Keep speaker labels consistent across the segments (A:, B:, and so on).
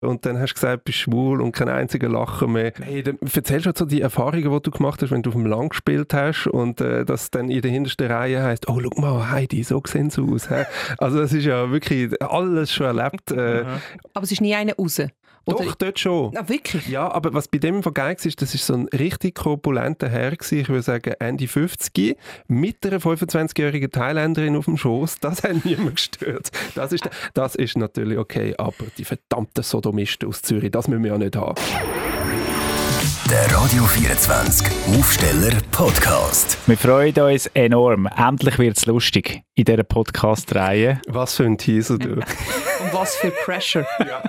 A: und dann hast du gesagt, du bist schwul und kein einziger Lacher mehr. Hey, dann erzählst du halt so die Erfahrungen, die du gemacht hast, wenn du auf dem Land gespielt hast und äh, das dann in der hintersten Reihe heißt, oh, schau mal, Heidi, so sehen sie aus. He? Also das ist ja wirklich alles schon erlebt. Äh.
B: Aber es ist nie einer raus.
A: Oder Doch, dort schon.
B: Ah, wirklich?
A: Ja, aber was bei dem geil war, ist, das ist so ein richtig korpulenter Herr gewesen, ich würde sagen Ende 50, mit einer 25-jährigen Thailänderin auf dem Schoß. Das hat niemand gestört. Das ist, das ist natürlich okay, aber die verdammten Sodomisten aus Zürich, das müssen wir ja nicht haben.
C: Der Radio 24 Aufsteller Podcast.
D: Wir freuen uns enorm. Endlich wird es lustig in dieser Podcast-Reihe.
A: Was für ein Teaser, du.
B: Und was für Pressure.
A: ja.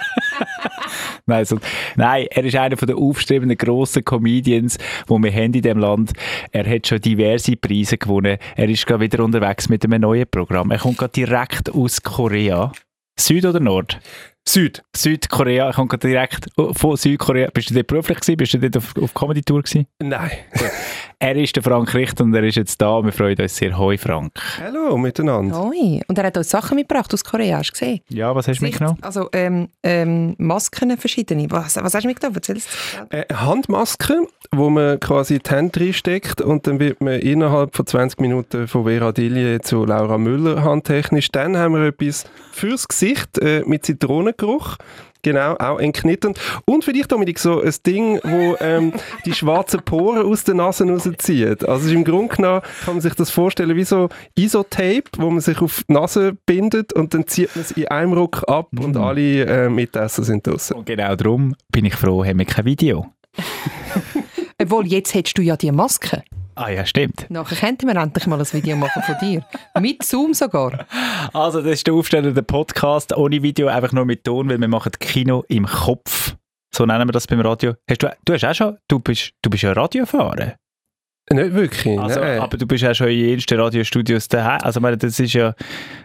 D: Nein, so, nein, er ist einer der aufstrebenden grossen Comedians, die wir haben in diesem Land. Er hat schon diverse Preise gewonnen. Er ist gerade wieder unterwegs mit einem neuen Programm. Er kommt gerade direkt aus Korea. Süd oder Nord?
A: Süd.
D: Südkorea, ich komme direkt von Südkorea. Bist du dort beruflich gewesen? Bist du dort auf, auf Comedy-Tour gewesen?
A: Nein.
D: er ist der Frank Richter und er ist jetzt da. Wir freuen uns sehr. Hoi Frank.
A: Hallo miteinander.
B: Hoi. Und er hat uns Sachen mitgebracht aus Korea, hast du gesehen?
D: Ja, was hast du mitgenommen?
B: Also ähm, ähm, Masken verschiedene. Was, was hast du mitgenommen? Erzählst
A: äh, Handmasken, wo man quasi die Hände reinsteckt und dann wird man innerhalb von 20 Minuten von Vera Dillier zu Laura Müller handtechnisch. Dann haben wir etwas fürs Gesicht äh, mit Zitronengeruch. Genau, auch entknitternd. Und für dich, Dominik, so ein Ding, wo ähm, die schwarzen Poren aus der Nase rauszieht. Also im Grunde genommen kann man sich das vorstellen wie so Isotape, wo man sich auf die Nase bindet und dann zieht man es in einem Ruck ab mm. und alle äh, Mitesser sind draußen.
D: Und genau darum bin ich froh, haben wir kein Video.
B: Obwohl, jetzt hättest du ja die Maske.
D: Ah ja, stimmt.
B: Nachher könnten wir endlich mal ein Video machen von dir. mit Zoom sogar.
D: Also das ist der Aufsteller der Podcast, ohne Video, einfach nur mit Ton, weil wir machen Kino im Kopf. So nennen wir das beim Radio. Hast du, du hast auch schon, du bist, du bist ja Radiofahrer.
A: Nicht wirklich.
D: Also, aber du bist ja schon in ersten Radiostudios daheim. Also, meine, das ist ja.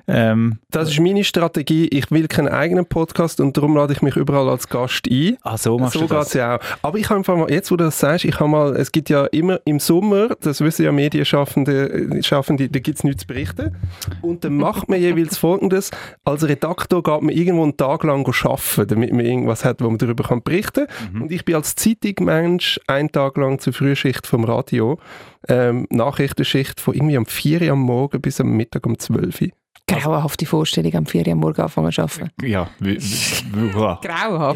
D: Ähm,
A: das ist meine Strategie. Ich will keinen eigenen Podcast und darum lade ich mich überall als Gast ein.
D: Ach, so machst
A: so
D: du das.
A: ja auch. Aber ich habe einfach mal, jetzt wo du das sagst, ich habe mal, es gibt ja immer im Sommer, das wissen ja Medienschaffende, Schaffende, da gibt es nichts zu berichten. Und dann macht man jeweils folgendes: Als Redaktor geht man irgendwo einen Tag lang arbeiten, damit man irgendwas hat, wo man darüber kann berichten kann. Mhm. Und ich bin als Zeitungsmensch einen Tag lang zur Frühschicht vom Radio ähm, Nachrichtenschicht von irgendwie am 4 Uhr am Morgen bis am Mittag um 12 Uhr.
B: Grauenhafte Vorstellung, am 4 Uhr am Morgen anfangen zu arbeiten.
D: Ja,
B: grauenhaft.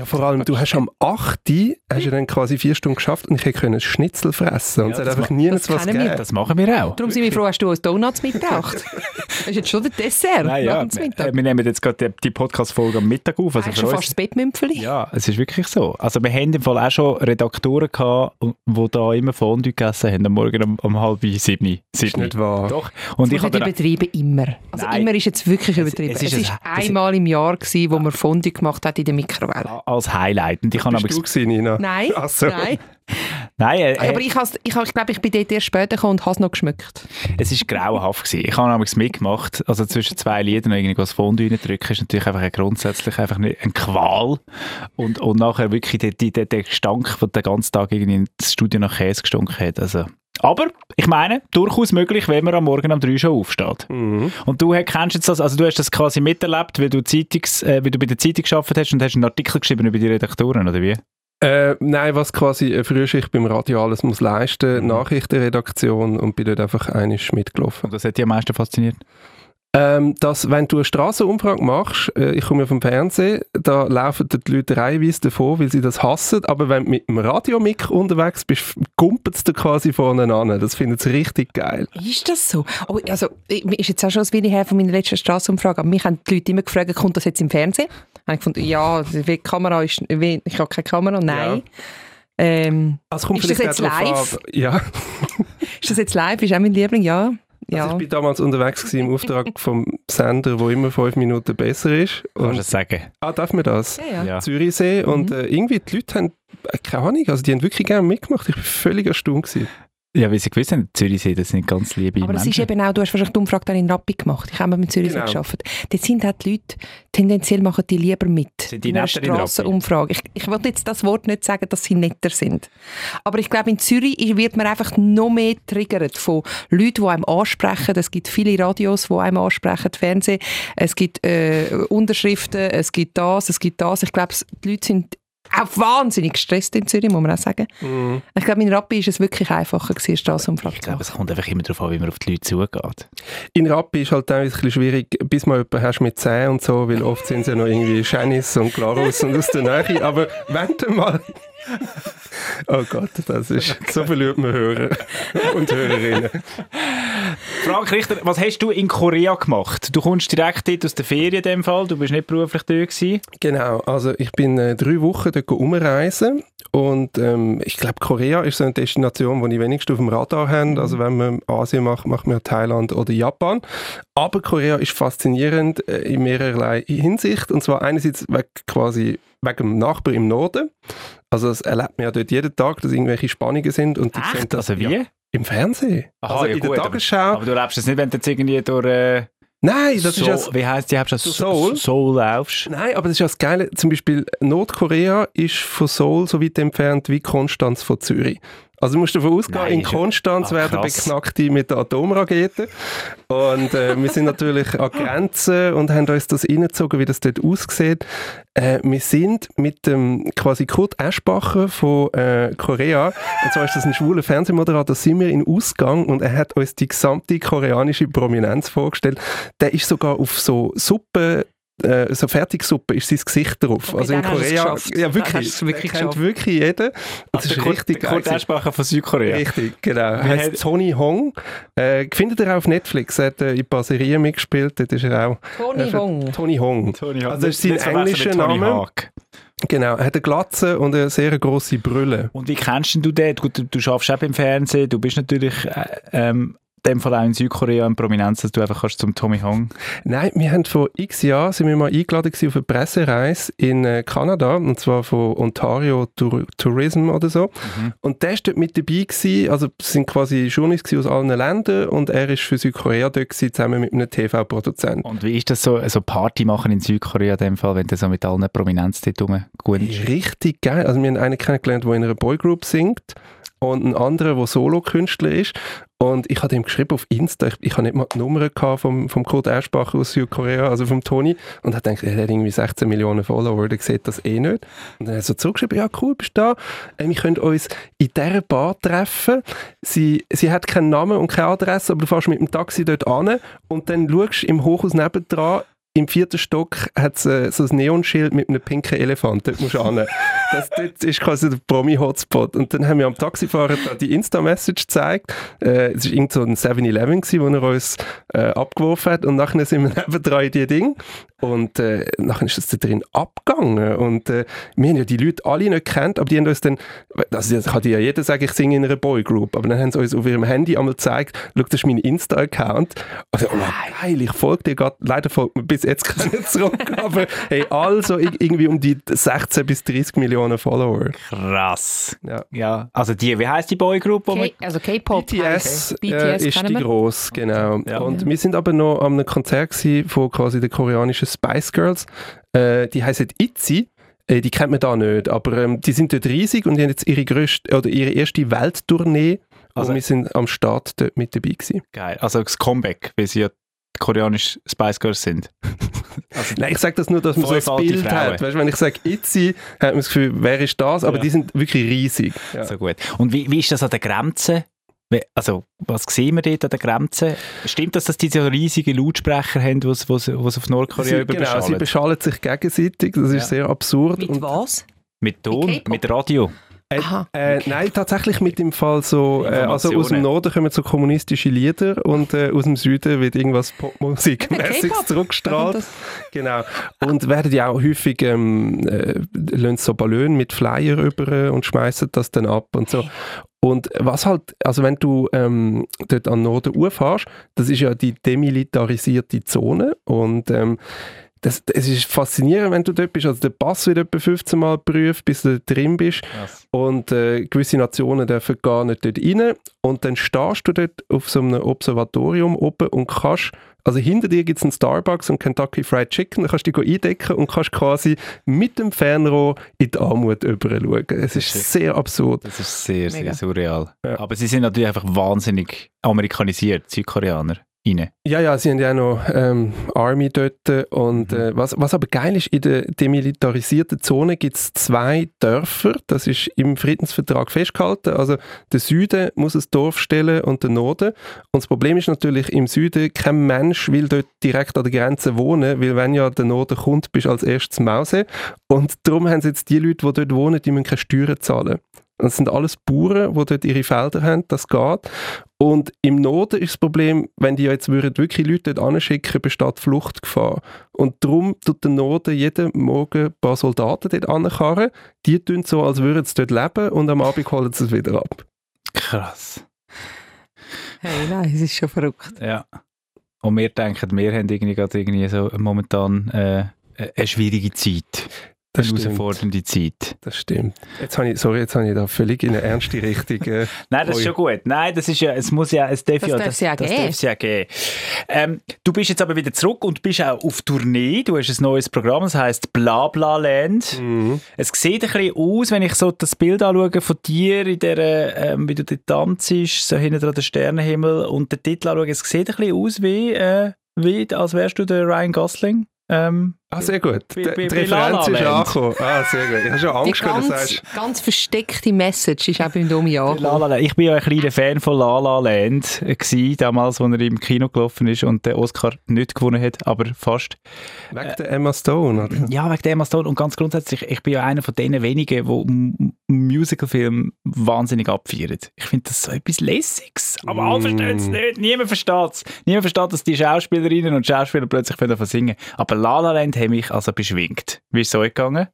A: Ja, vor allem, du hast am 8 Uhr hast du dann quasi vier Stunden geschafft und ich hätte Schnitzel fressen und ja, es hat einfach nie was gegeben.
D: Wir. Das machen wir auch.
B: Darum sind wir froh, hast du uns Donuts mitgebracht. das ist jetzt schon der Dessert.
D: Nein, ja, wir, wir nehmen jetzt gerade die, Podcast-Folge am Mittag auf.
B: Also schon fast das Bettmümpfeli?
D: Ja, es ist wirklich so. Also wir haben im Fall auch schon Redaktoren gehabt, die da immer Fondue gegessen haben, am Morgen um, um halb sieben. sieben.
A: Ist nicht wahr.
D: Doch.
B: Und ich habe übertrieben immer. Also Nein. immer ist jetzt wirklich übertrieben. Es, es, es ist, einmal im Jahr gewesen, wo man Fondue gemacht hat in der Mikrowelle.
D: Als Highlight. Und ich
A: Bist du gewesen, Nina?
B: Nein. Ach so. Nein.
D: Nein, äh,
B: aber ich, has, ich, ich glaube, ich bin dort erst später gekommen und habe es noch geschmückt.
D: Es war grauenhaft. Gewesen. Ich habe nämlich mitgemacht. Also zwischen zwei Liedern irgendwie das Fondue reindrücken ist natürlich einfach grundsätzlich einfach eine, eine Qual. Und, und nachher wirklich der, der, der Gestank, der den ganzen Tag irgendwie ins Studio nach Käse gestunken hat. Also, aber ich meine, durchaus möglich, wenn man am Morgen um drei schon aufsteht. Mhm. Und du kennst jetzt das, also du hast das quasi miterlebt, weil du, Zeitungs, äh, weil du bei der Zeitung gearbeitet hast und hast einen Artikel geschrieben über die Redaktoren, oder wie?
A: Äh, nein, was quasi eine Frühschicht beim Radio alles muss leisten, mhm. Nachrichtenredaktion und bin dort einfach einiges mitgelaufen.
D: Und das hat dich am meisten fasziniert?
A: Ähm, dass, wenn du eine Strassenumfrage machst, äh, ich komme ja vom Fernsehen, da laufen die Leute reihenweise davor, weil sie das hassen, aber wenn du mit dem Radiomik unterwegs bist, kumpelt es dir quasi vorne an. Das findet sie richtig geil.
B: Ist das so? Oh, also, ist jetzt auch schon ein wenig her von meiner letzten Strassenumfrage, aber mich haben die Leute immer gefragt, kommt das jetzt im Fernsehen? Habe ich gefunden, ja, die Kamera ist, ich habe keine Kamera, nein. Ja. Ähm,
A: also
B: ist das jetzt live?
A: Ja.
B: ist das jetzt live? Ist auch mein Liebling, ja. Ja.
A: Also ich bin damals unterwegs im Auftrag vom Sender, wo immer fünf Minuten besser ist.
D: Und, Kannst du das sagen?
A: Ah, darf man das?
B: Ja, ja.
A: Zürichsee. Mhm. Und äh, irgendwie die Leute haben, äh, keine Ahnung, also die haben wirklich gerne mitgemacht. Ich war völlig erstaunt. Gewesen.
D: Ja, wie Sie gewusst haben, Zürichsee, das sind ganz liebe
B: Aber es ist
D: Menschen.
B: eben auch, du hast wahrscheinlich die Umfrage dann in Rappi gemacht. Ich habe mit Zürich
A: Genau.
B: geschafft. Dort sind halt die Leute, tendenziell machen die lieber mit.
D: Sind die netter?
B: Strassenumfrage. Ich, ich will jetzt das Wort nicht sagen, dass sie netter sind. Aber ich glaube, in Zürich wird man einfach noch mehr triggert von Leuten, die einem ansprechen. Es gibt viele Radios, die einem ansprechen, Fernsehen. Es gibt äh, Unterschriften, es gibt das, es gibt das. Ich glaube, die Leute sind auch wahnsinnig gestresst in Zürich, muss man auch sagen.
A: Mhm.
B: Ich glaube, in Rappi ist es wirklich einfacher gewesen, Strassenumfrage
D: Ich
B: zu
D: glaube, es kommt einfach immer darauf an, wie man auf die Leute zugeht.
A: In Rappi ist halt teilweise ein bisschen schwierig, bis mal jemanden hast mit Zähnen und so, weil oft sind sie ja noch irgendwie Janice und Glarus und aus der Nähe. Aber wenn du mal... Oh Gott, das ist... So verliert man Hörer und Hörerinnen.
D: Frank Richter, was hast du in Korea gemacht? Du kommst direkt dort aus der Ferien in dem Fall, du bist nicht beruflich dort gewesen.
A: Genau, also ich bin äh, drei Wochen dort umreisen und ähm, ich glaube, Korea ist so eine Destination, die ich wenigstens auf dem Radar habe. Also wenn man Asien macht, macht man Thailand oder Japan. Aber Korea ist faszinierend äh, in mehrerlei Hinsicht und zwar einerseits weg, quasi wegen dem Nachbar im Norden. Also das erlebt man ja dort jeden Tag, dass irgendwelche Spannungen sind und die
D: Echt?
A: das
D: Also wie?
A: Ja, im Fernsehen.
D: Aha,
A: also
D: ja
A: in
D: gut,
A: der
D: aber-
A: Tagesschau.
D: Aber du lebst das nicht, wenn du jetzt irgendwie durch äh,
A: Nein, das
D: Seoul,
A: ist ja
D: wie heisst die Hauptstadt?
A: Seoul?
D: Seoul laufst.
A: Nein, aber das ist ja das Geile. Zum Beispiel Nordkorea ist von Seoul so weit entfernt wie Konstanz von Zürich. Also du musst davon ausgehen,
D: Nein,
A: in
D: ist ja-
A: Konstanz
D: Ah,
A: werden. Beknackte mit der Atomrakete. Und äh, wir sind natürlich an Grenzen und haben uns das reingezogen, wie das dort aussieht. Äh, wir sind mit dem quasi Kurt Eschbacher von äh, Korea, und zwar ist das ein schwuler Fernsehmoderator, sind wir in Ausgang und er hat uns die gesamte koreanische Prominenz vorgestellt. Der ist sogar auf so Suppe äh, so Fertigsuppe ist sein Gesicht drauf.
B: Okay,
A: also in Korea, ja wirklich,
B: wirklich
A: er kennt wirklich jeden. Und das ist
D: der Kurt-
A: richtig geil.
D: Eschbacher von Südkorea.
A: Richtig, genau. Er
D: Wie
A: heißt Tony Hong. Äh, findet ihr auch auf Netflix. Er hat äh, in ein paar Serien mitgespielt. Dort ist er auch.
B: Tony
A: äh,
B: Hong.
A: Tony Hong.
D: Tony
A: Also das ist sein englischer Name.
D: Hawk.
A: Genau. Er hat eine Glatze und eine sehr grosse Brille.
D: Und wie kennst denn du den? Gut, du, du schaffst auch im Fernsehen, du bist natürlich äh, ähm, dem Fall auch in Südkorea in Prominenz, dass du einfach kannst zum Tommy Hong.
A: Nein, wir haben vor x Jahren sind wir mal eingeladen auf eine Pressereise in äh, Kanada, und zwar von Ontario Tour Tourism oder so.
D: Mhm.
A: Und der ist dort mit dabei gewesen, also es sind quasi Journalisten aus allen Ländern und er ist für Südkorea dort gewesen, zusammen mit einem TV-Produzenten.
D: Und wie ist das so, so Party machen in Südkorea in dem Fall, wenn du so mit allen Prominenz dort rumgehst?
A: Richtig geil. Also wir haben einen kennengelernt, der in einer Boygroup singt und einen anderen, der Solo-Künstler ist. Und ich habe ihm geschrieben auf Insta, ich, ich habe nicht mal die Nummer vom, vom Kurt Eschbacher aus Südkorea, also vom Toni, und hat gedacht, er hat irgendwie 16 Millionen Follower, der sieht das eh nicht. Und dann hat er so zurückgeschrieben, ja cool, bist du da? Äh, wir können uns in dieser Bar treffen. Sie, sie hat keinen Namen und keine Adresse, aber du fährst mit dem Taxi dort an und dann schaust im Hochhaus nebendran, im vierten Stock hat es äh, so ein Neonschild mit einem pinken Elefant. Dort musst du hin. Das dort ist quasi der Promi-Hotspot. Und dann haben wir am Taxifahrer da die Insta-Message gezeigt. Äh, es war irgend so ein 7-Eleven, gewesen, wo er uns äh, abgeworfen hat. Und nachher sind wir nebendran in die Ding. Und äh, nachher ist das da drin abgegangen. Und äh, wir haben ja die Leute alle nicht gekannt, aber die haben uns dann, also das kann ja jeder sagen, ich singe in einer Boygroup, aber dann haben sie uns auf ihrem Handy einmal gezeigt, schau, das ist mein Insta-Account. Also, oh, geil, ich folge dir gerade, leider folgt mir bis jetzt keiner zurück, aber hey, also ir- irgendwie um die 16 bis 30 Millionen Follower.
D: Krass.
A: Ja.
D: Ja, also die, wie heisst die Boygroup?
B: K also K-Pop.
A: BTS,
B: Okay.
A: äh,
B: BTS
A: ist
B: kennen
A: die gross, genau.
D: Ja.
A: Und wir sind aber noch an einem Konzert gewesen von quasi den koreanischen Spice Girls. Äh, die heißen ITZY. Äh, die kennt man da nicht, aber ähm, die sind dort riesig und die haben jetzt ihre grösste, oder ihre erste Welttournee.
D: Also-
A: und wir sind am Start dort mit dabei gewesen.
D: Geil. Also das Comeback, weil sie ja die koreanische Spice Girls sind. Also,
A: Nein, ich sage das nur, dass man so ein Bild
D: Frauen.
A: hat. Weißt, wenn ich sage ITZY, hat man das Gefühl, wer ist das? Aber
D: Ja.
A: die sind wirklich riesig. Ja.
D: So gut. Und wie, wie ist das an der Grenze? Also, was sehen wir dort an der Grenze? Stimmt das, dass die so riesige Lautsprecher haben, die was auf Nordkorea
A: Sie, genau, sie
D: überbeschallen?
A: beschallen sich gegenseitig, das ist
D: Ja.
A: sehr absurd.
B: Mit
A: Und,
B: was?
D: Mit Ton,
B: mit
D: Radio.
A: Äh,
B: Aha.
A: äh, nein, tatsächlich mit dem Fall so, äh, also aus dem. Norden kommen so kommunistische Lieder und äh, aus dem Süden wird irgendwas Popmusikmäßiges
B: K-Pop.
A: zurückgestrahlt. Genau. Und werden ja auch häufig ähm, äh, so Ballone mit Flyer über und schmeißen das dann ab und so. Und was halt, also wenn du ähm, dort an den Norden fährst, das ist ja die demilitarisierte Zone und ähm, das, es ist faszinierend, wenn du dort bist. Also der Pass wird etwa 15 Mal geprüft, bis du drin bist.
D: Krass.
A: Und äh, gewisse Nationen dürfen gar nicht dort rein. Und dann stehst du dort auf so einem Observatorium oben und kannst, also hinter dir gibt es einen Starbucks und Kentucky Fried Chicken, da kannst du dich eindecken und kannst quasi mit dem Fernrohr in die Armut schauen. Es ist
D: ist-
A: sehr absurd.
D: Das ist sehr, sehr
B: Mega.
D: surreal.
A: Ja.
D: Aber sie sind natürlich einfach wahnsinnig amerikanisiert, Südkoreaner. Rein.
A: Ja, ja, sie haben ja auch noch ähm, Army dort. Und äh, was, was aber geil ist, in der demilitarisierten Zone gibt es zwei Dörfer. Das ist im Friedensvertrag festgehalten. Also der Süden muss ein Dorf stellen und der Norden. Und das Problem ist natürlich, im Süden kein Mensch will dort direkt an der Grenze wohnen, weil wenn ja der Norden kommt, bist du als erstes Mause. Und darum haben sie jetzt die Leute, die dort wohnen, die müssen keine Steuern zahlen. Das sind alles Bauern, die dort ihre Felder haben, das geht. Und im Norden ist das Problem, wenn die jetzt würden wirklich Leute dort anschicken, besteht Fluchtgefahr. Und darum tut der Norden jeden Morgen ein paar Soldaten dort ankarren. Die tun so, als würden sie dort leben und am Abend holen sie es wieder ab.
D: Krass.
B: Hey, nein, es ist schon verrückt.
D: Ja. Und wir denken, wir haben irgendwie gerade irgendwie so momentan äh, eine schwierige Zeit.
A: Das
D: herausfordernde Zeit.
A: Das stimmt. Jetzt habe ich, sorry, jetzt habe ich da völlig in eine ernste Richtung. Äh,
D: Nein, das ist schon gut. Nein, das ist ja, es muss ja, es darf
B: Das
D: ja,
B: darf es ja
D: das
B: geben.
D: darf es ja geben. Ähm, du bist jetzt aber wieder zurück und bist auch auf Tournee. Du hast ein neues Programm, das heißt Blabla Land.
A: mhm.
D: Es sieht ein bisschen aus, wenn ich so das Bild anschaue von dir, in der, ähm, wie du dort tanzt, so hinten dran der Sternenhimmel und den Titel anschaue, es sieht ein bisschen aus wie, äh, wie als wärst du der Ryan Gosling. Ähm,
A: Ah, sehr gut. Die die Referenz ist angekommen. Ah, sehr gut. Ich habe schon Angst, wenn du
B: ganz,
A: sagst.
B: ganz versteckte Message ist auch beim Domi angekommen.
D: Ich bin ja ein kleiner Fan von La La Land gewesen, damals, als er im Kino gelaufen ist und den Oscar nicht gewonnen hat, aber fast.
A: Wegen der Emma Stone, oder?
D: Ja, wegen der Emma Stone und ganz grundsätzlich, ich bin ja einer von denen wenigen, die Musicalfilme wahnsinnig abfeiern. Ich finde das so etwas Lässiges, aber alle
A: Mm.
D: verstehen es nicht, niemand versteht es. Niemand versteht, dass die Schauspielerinnen und Schauspieler plötzlich davon singen. Aber La La Land hat mich also beschwingt. Wie ist es euch gegangen?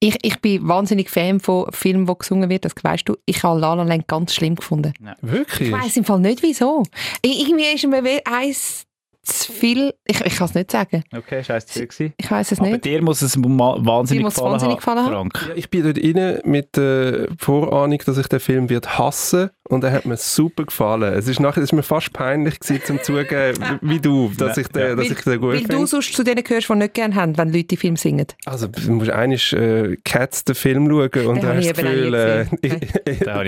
B: Ich, ich bin wahnsinnig Fan von Filmen, wo gesungen wird, das weißt du. Ich habe La La Land ganz schlimm gefunden.
A: Wirklich?
B: Ich weiß im Fall nicht, wieso. Ich, irgendwie ist mir eins zu viel... Ich, ich kann es nicht sagen.
D: Okay, scheiße, gewesen.
B: Ich weiß es
D: Aber
B: nicht.
D: dir muss es wahnsinnig
B: Dir muss es
D: gefallen
B: wahnsinnig gefallen haben?
D: Frank.
A: Ja, ich bin dort rein mit der Vorahnung, dass ich den Film wird hassen und er hat mir super gefallen. Es ist nachher, es ist mir fast peinlich gewesen, zum zugeben, wie du, dass ich den, dass ich den gut
B: Weil du
A: finde.
B: sonst zu denen gehörst, die nicht gerne haben, wenn Leute Film singen.
A: Also du musst eigentlich äh, Cats den Film schauen und
B: Den
A: dann
B: habe
A: hast
B: ich
A: du das Gefühl, äh,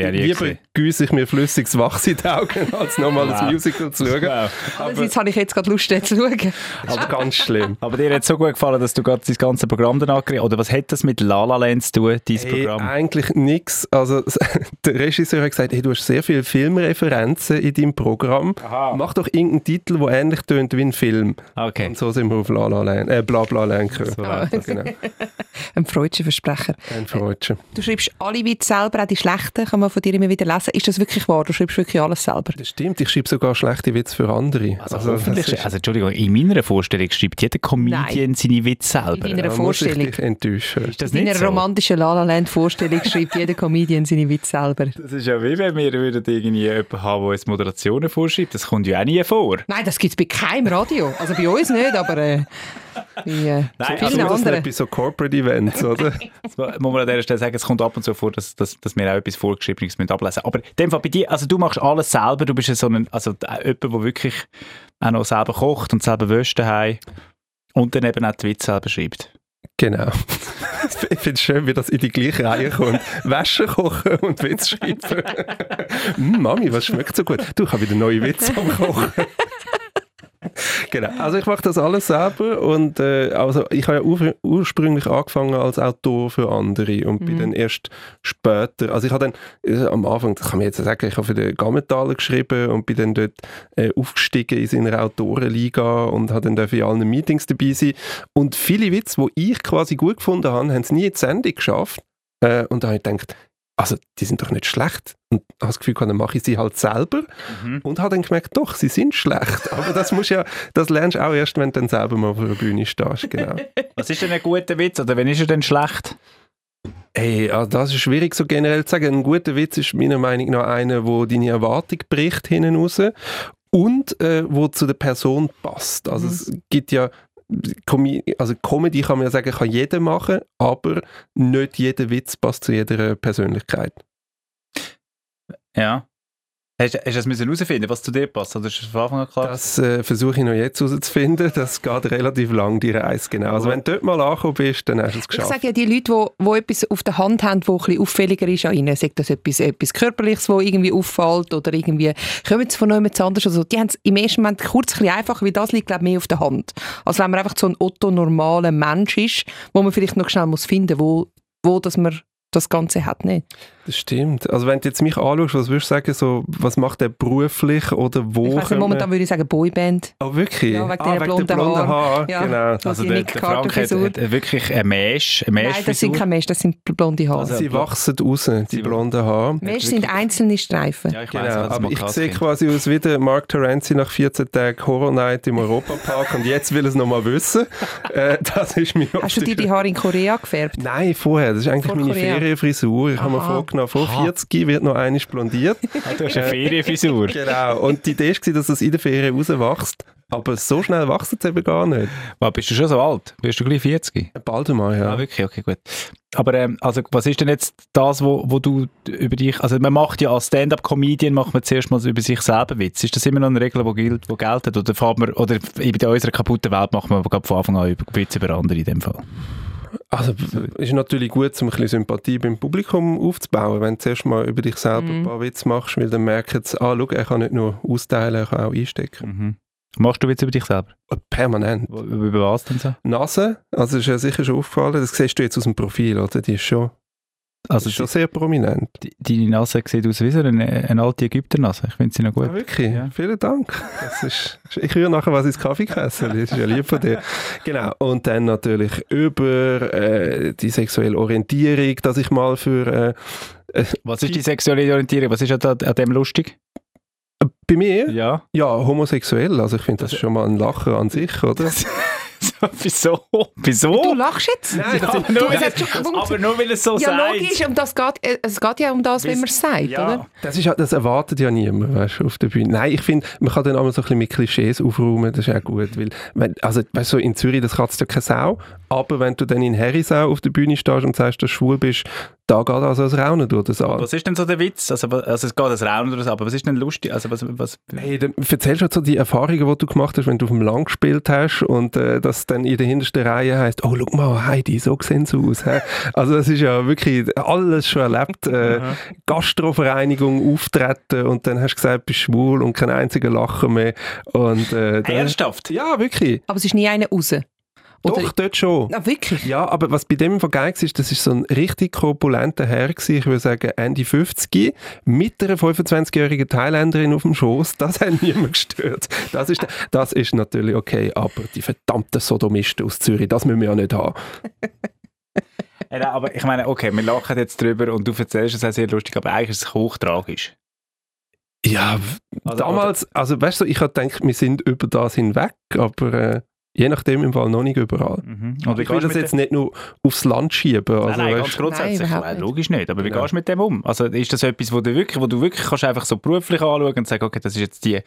D: Den ich
A: lieber gieße ich mir flüssiges Wachs in die Augen, als nochmal
D: Wow.
A: ein Musical zu schauen.
D: Wow.
B: Andererseits habe ich jetzt gerade Lust, den zu schauen.
A: Aber ganz schlimm.
D: Aber dir hat es so gut gefallen, dass du gerade das ganze Programm danach gekriegt Oder was hat das mit La La Land zu tun, dein
A: Hey,
D: Programm?
A: eigentlich nichts. Also der Regisseur hat gesagt, hey, du hast sehr viele Filmreferenzen in deinem Programm.
D: Aha.
A: Mach doch irgendeinen Titel, der ähnlich tönt wie ein Film.
D: Okay.
A: Und so sind wir auf La La Land, äh, Bla Bla Land gekommen.
D: So
B: das.
A: Genau,
B: Ein freudscher Versprecher.
A: ein Freudchen.
B: Du schreibst alle Witze selber, auch die schlechten, kann man von dir immer wieder lesen. Ist das wirklich wahr? Du schreibst wirklich alles selber?
A: Das stimmt, ich schreibe sogar schlechte Witze für andere.
D: Also,
A: das
D: hoffentlich,
A: ist-
D: also Entschuldigung, in meiner Vorstellung schreibt jeder Comedian
B: Nein.
D: seine Witze selber.
B: In deiner
A: da muss ich
B: Vorstellung.
A: enttäuschen.
D: Ist das
B: In einer
D: so?
B: romantischen La La Land Vorstellung schreibt jeder Comedian seine Witze selber.
D: Das ist ja wie wenn wir würden irgendwie jemanden haben, der uns Moderationen vorschreibt. Das kommt ja auch nie vor.
B: Nein, das gibt es bei keinem Radio. Also bei uns nicht, aber äh, bei äh,
D: Nein,
A: Also das
B: anderen.
A: nicht bei so Corporate Events, oder?
D: Das muss man an dieser Stelle sagen, es kommt ab und zu vor, dass, dass, dass wir auch etwas Vorgeschriebenes ablesen müssen. Aber in dem Fall bei dir, also du machst alles selber, du bist ja so ein, also äh, jemand, der wirklich auch noch selber kocht und selber wäscht daheim und dann eben auch die Witze selber schreibt.
A: genau. Ich finde es schön, wie das in die gleiche Reihe kommt. Wäsche kochen und Witz schreiben. mm, Mami, was schmeckt so gut? Du, ich habe wieder neue Witze am Kochen. Genau, also ich mache das alles selber und äh, also ich habe ja ur ursprünglich angefangen als Autor für andere und bin
B: Mhm.
A: dann erst später, also ich habe dann äh, am Anfang, das kann man jetzt sagen, ich habe für den Gammenthaler geschrieben und bin dann dort äh, aufgestiegen in seiner Autorenliga und habe dann dürfen in allen Meetings dabei sein. Und viele Witze, die ich quasi gut gefunden habe, haben es nie in die Sendung geschafft. Äh, und da habe ich gedacht, also die sind doch nicht schlecht und habe das Gefühl, dann mache ich sie halt selber und habe dann gemerkt, doch, sie sind schlecht. Aber das muss ja, das lernst du auch erst, wenn du dann selber mal auf einer Bühne stehst. Genau.
D: Was ist denn ein guter Witz oder wenn ist er denn schlecht?
A: Hey, also das ist schwierig so generell zu sagen. Ein guter Witz ist meiner Meinung nach einer, wo deine Erwartung bricht hinten raus und äh, wo zu der Person passt. Also es gibt ja Com also Comedy kann man ja sagen, kann jeder machen, aber nicht jeder Witz passt zu jeder Persönlichkeit.
D: Ja. Hast, hast du das müssen herausfinden, was zu dir passt? Oder ist das von Anfang an klar?
A: Das äh, versuche ich noch jetzt herauszufinden. Das geht relativ lang, die Reise, genau. Also wenn du dort mal angekommen bist, dann hast du es
B: Ich
A: geschafft.
B: sage ja, die Leute, die, die etwas auf der Hand haben, das ein bisschen auffälliger ist an ihnen, sagt das etwas, etwas Körperliches, das irgendwie auffällt oder irgendwie kommen sie von jemand anders. Also die haben es im ersten Moment kurz ein bisschen einfacher, weil das liegt glaube ich, mehr auf der Hand. Als wenn man einfach so ein otto-normaler Mensch ist, wo man vielleicht noch schnell muss finden muss, wo, wo dass man das Ganze hat nicht.
A: Das stimmt. Also wenn du jetzt mich anschaust, was würdest du sagen, so, was macht er beruflich oder wo?
B: Ich
A: wir-
B: momentan würde ich sagen Boyband.
A: Oh, wirklich?
B: Ja, wegen
A: ah,
B: dieser blonden
A: der blonden
B: Haare.
A: Haare.
B: Ja.
A: Genau.
B: So
D: Also
B: die
D: der, der Frank hat, hat wirklich ein Mesh, ein Mesh
B: Nein, das sind keine Mesh, das sind blonde Haare.
D: Also-
A: Sie wachsen raus, die
D: Sie-
A: blonden Haare.
B: Mesh sind einzelne Streifen.
D: Ja, ich
A: Genau,
D: weiss, was
A: aber ich sehe quasi aus wie der Mark Terenzi nach 14 Tagen Horror Night im Europapark und jetzt will er es nochmal wissen. Äh, das ist mir
B: Hast du dir die Haare in Korea gefärbt?
A: Nein, vorher. Das ist eigentlich
B: Vor
A: meine
B: Korea.
A: Ferienfrisur. Ich habe mir vorgenommen, vor 40 wird noch eine blondiert.
D: Du hast eine Ferienfrisur.
A: genau. Und die Idee war, dass das in der Ferien rauswächst. Aber so schnell wächst es eben gar nicht.
D: Was, bist du schon so alt? Bist du gleich 40?
A: Bald mal, ja.
D: Ah, wirklich? Okay, gut. Aber ähm, also, was ist denn jetzt das, wo, wo du über dich, also man macht ja als Stand-Up-Comedian macht man zuerst mal über sich selber Witz. Ist das immer noch eine Regel, die gilt, die gelten? Oder man, oder in unserer kaputten Welt macht man aber von Anfang an über Witze über andere in dem Fall?
A: Also ist natürlich gut, um ein bisschen Sympathie beim Publikum aufzubauen, wenn du zuerst mal über dich selber
B: Mhm.
A: ein paar Witze machst, weil dann merken sie, ah, schau, er kann nicht nur austeilen, er kann auch einstecken.
D: Mhm. Machst du Witze über dich selber?
A: Permanent.
D: Wo- Über was denn so?
A: Nase, also ist ja sicher schon aufgefallen, das siehst du jetzt aus dem Profil, oder? Die ist schon,
D: Also
A: ist schon sehr prominent.
D: die, deine Nase sieht aus wie so eine, eine alte Ägypternase. Ich finde sie noch gut.
A: Ja, wirklich,
D: Ja.
A: vielen Dank. Das ist, ich rühre nachher was ins Kaffeekessel, das ist ja lieb von dir. Genau, und dann natürlich über äh, die sexuelle Orientierung, dass ich mal für... Äh,
D: Was ist die sexuelle Orientierung? Was ist an, an dem lustig?
A: bei mir?
D: Ja.
A: Ja, homosexuell, also ich finde das schon mal ein Lacher an sich, oder?
D: Wieso? Wieso?
B: Du lachst jetzt?
A: Nein, das
D: aber, nur,
B: Du,
D: aber nur weil es so
B: ja,
D: sagt.
B: logisch, um das geht, äh, es geht ja um das, wie man es sagt,
D: ja.
B: oder?
A: Das, ist, das erwartet ja niemand weißt, du, auf der Bühne. Nein, ich finde, man kann dann auch mal so ein bisschen mit Klischees aufräumen, das ist auch gut. Weil, wenn, also, weißt du, so in Zürich, das kratzt ja keine Sau, aber wenn du dann in Herisau auf der Bühne stehst und sagst, dass du schwul bist, da geht also das Raunen durch den Saal.
D: Was ist denn so der Witz? Also, also es geht das Raum oder so, aber was ist denn lustig? Also was, was,
A: Hey, dann erzählst du halt so die Erfahrungen, die du gemacht hast, wenn du auf dem Land gespielt hast und äh, das dann in der hintersten Reihe heißt, oh, schau mal, Heidi, so sehen sie aus. hä? Also das ist ja wirklich alles schon erlebt. Äh, Gastrovereinigung, Auftreten und dann hast du gesagt, du bist schwul und kein einziger Lacher mehr. Und, äh,
D: Ernsthaft?
A: Ja, wirklich.
B: Aber es ist nie einer raus. Oder,
A: Doch, dort schon.
B: Ah, wirklich?
A: Ja, aber was bei dem im Vergleich ist, das ist so ein richtig korpulenter Herr gewesen, ich würde sagen Ende 50 mit einer 25-jährigen Thailänderin auf dem Schoß. Das hat niemand gestört. Das ist, das ist natürlich okay, aber die verdammten Sodomisten aus Zürich, das müssen wir ja nicht haben.
D: Ja, nein, aber ich meine, okay, wir lachen jetzt drüber und du erzählst es auch sehr lustig, aber eigentlich ist es hochtragisch.
A: Ja,
D: Also,
A: damals, also weißt du, ich habe gedacht, wir sind über das hinweg, aber äh, je nachdem im Fall noch nicht überall.
D: Mhm. Und wie
A: ich will das jetzt nicht nur aufs Land schieben. Also,
D: nein, ganz grundsätzlich.
B: Nein,
D: Nein, logisch nicht. Aber wie
A: Genau.
D: gehst du mit dem um? Also ist das etwas, wo du wirklich, wo du wirklich kannst einfach so beruflich anschauen und sagen, okay, das ist jetzt die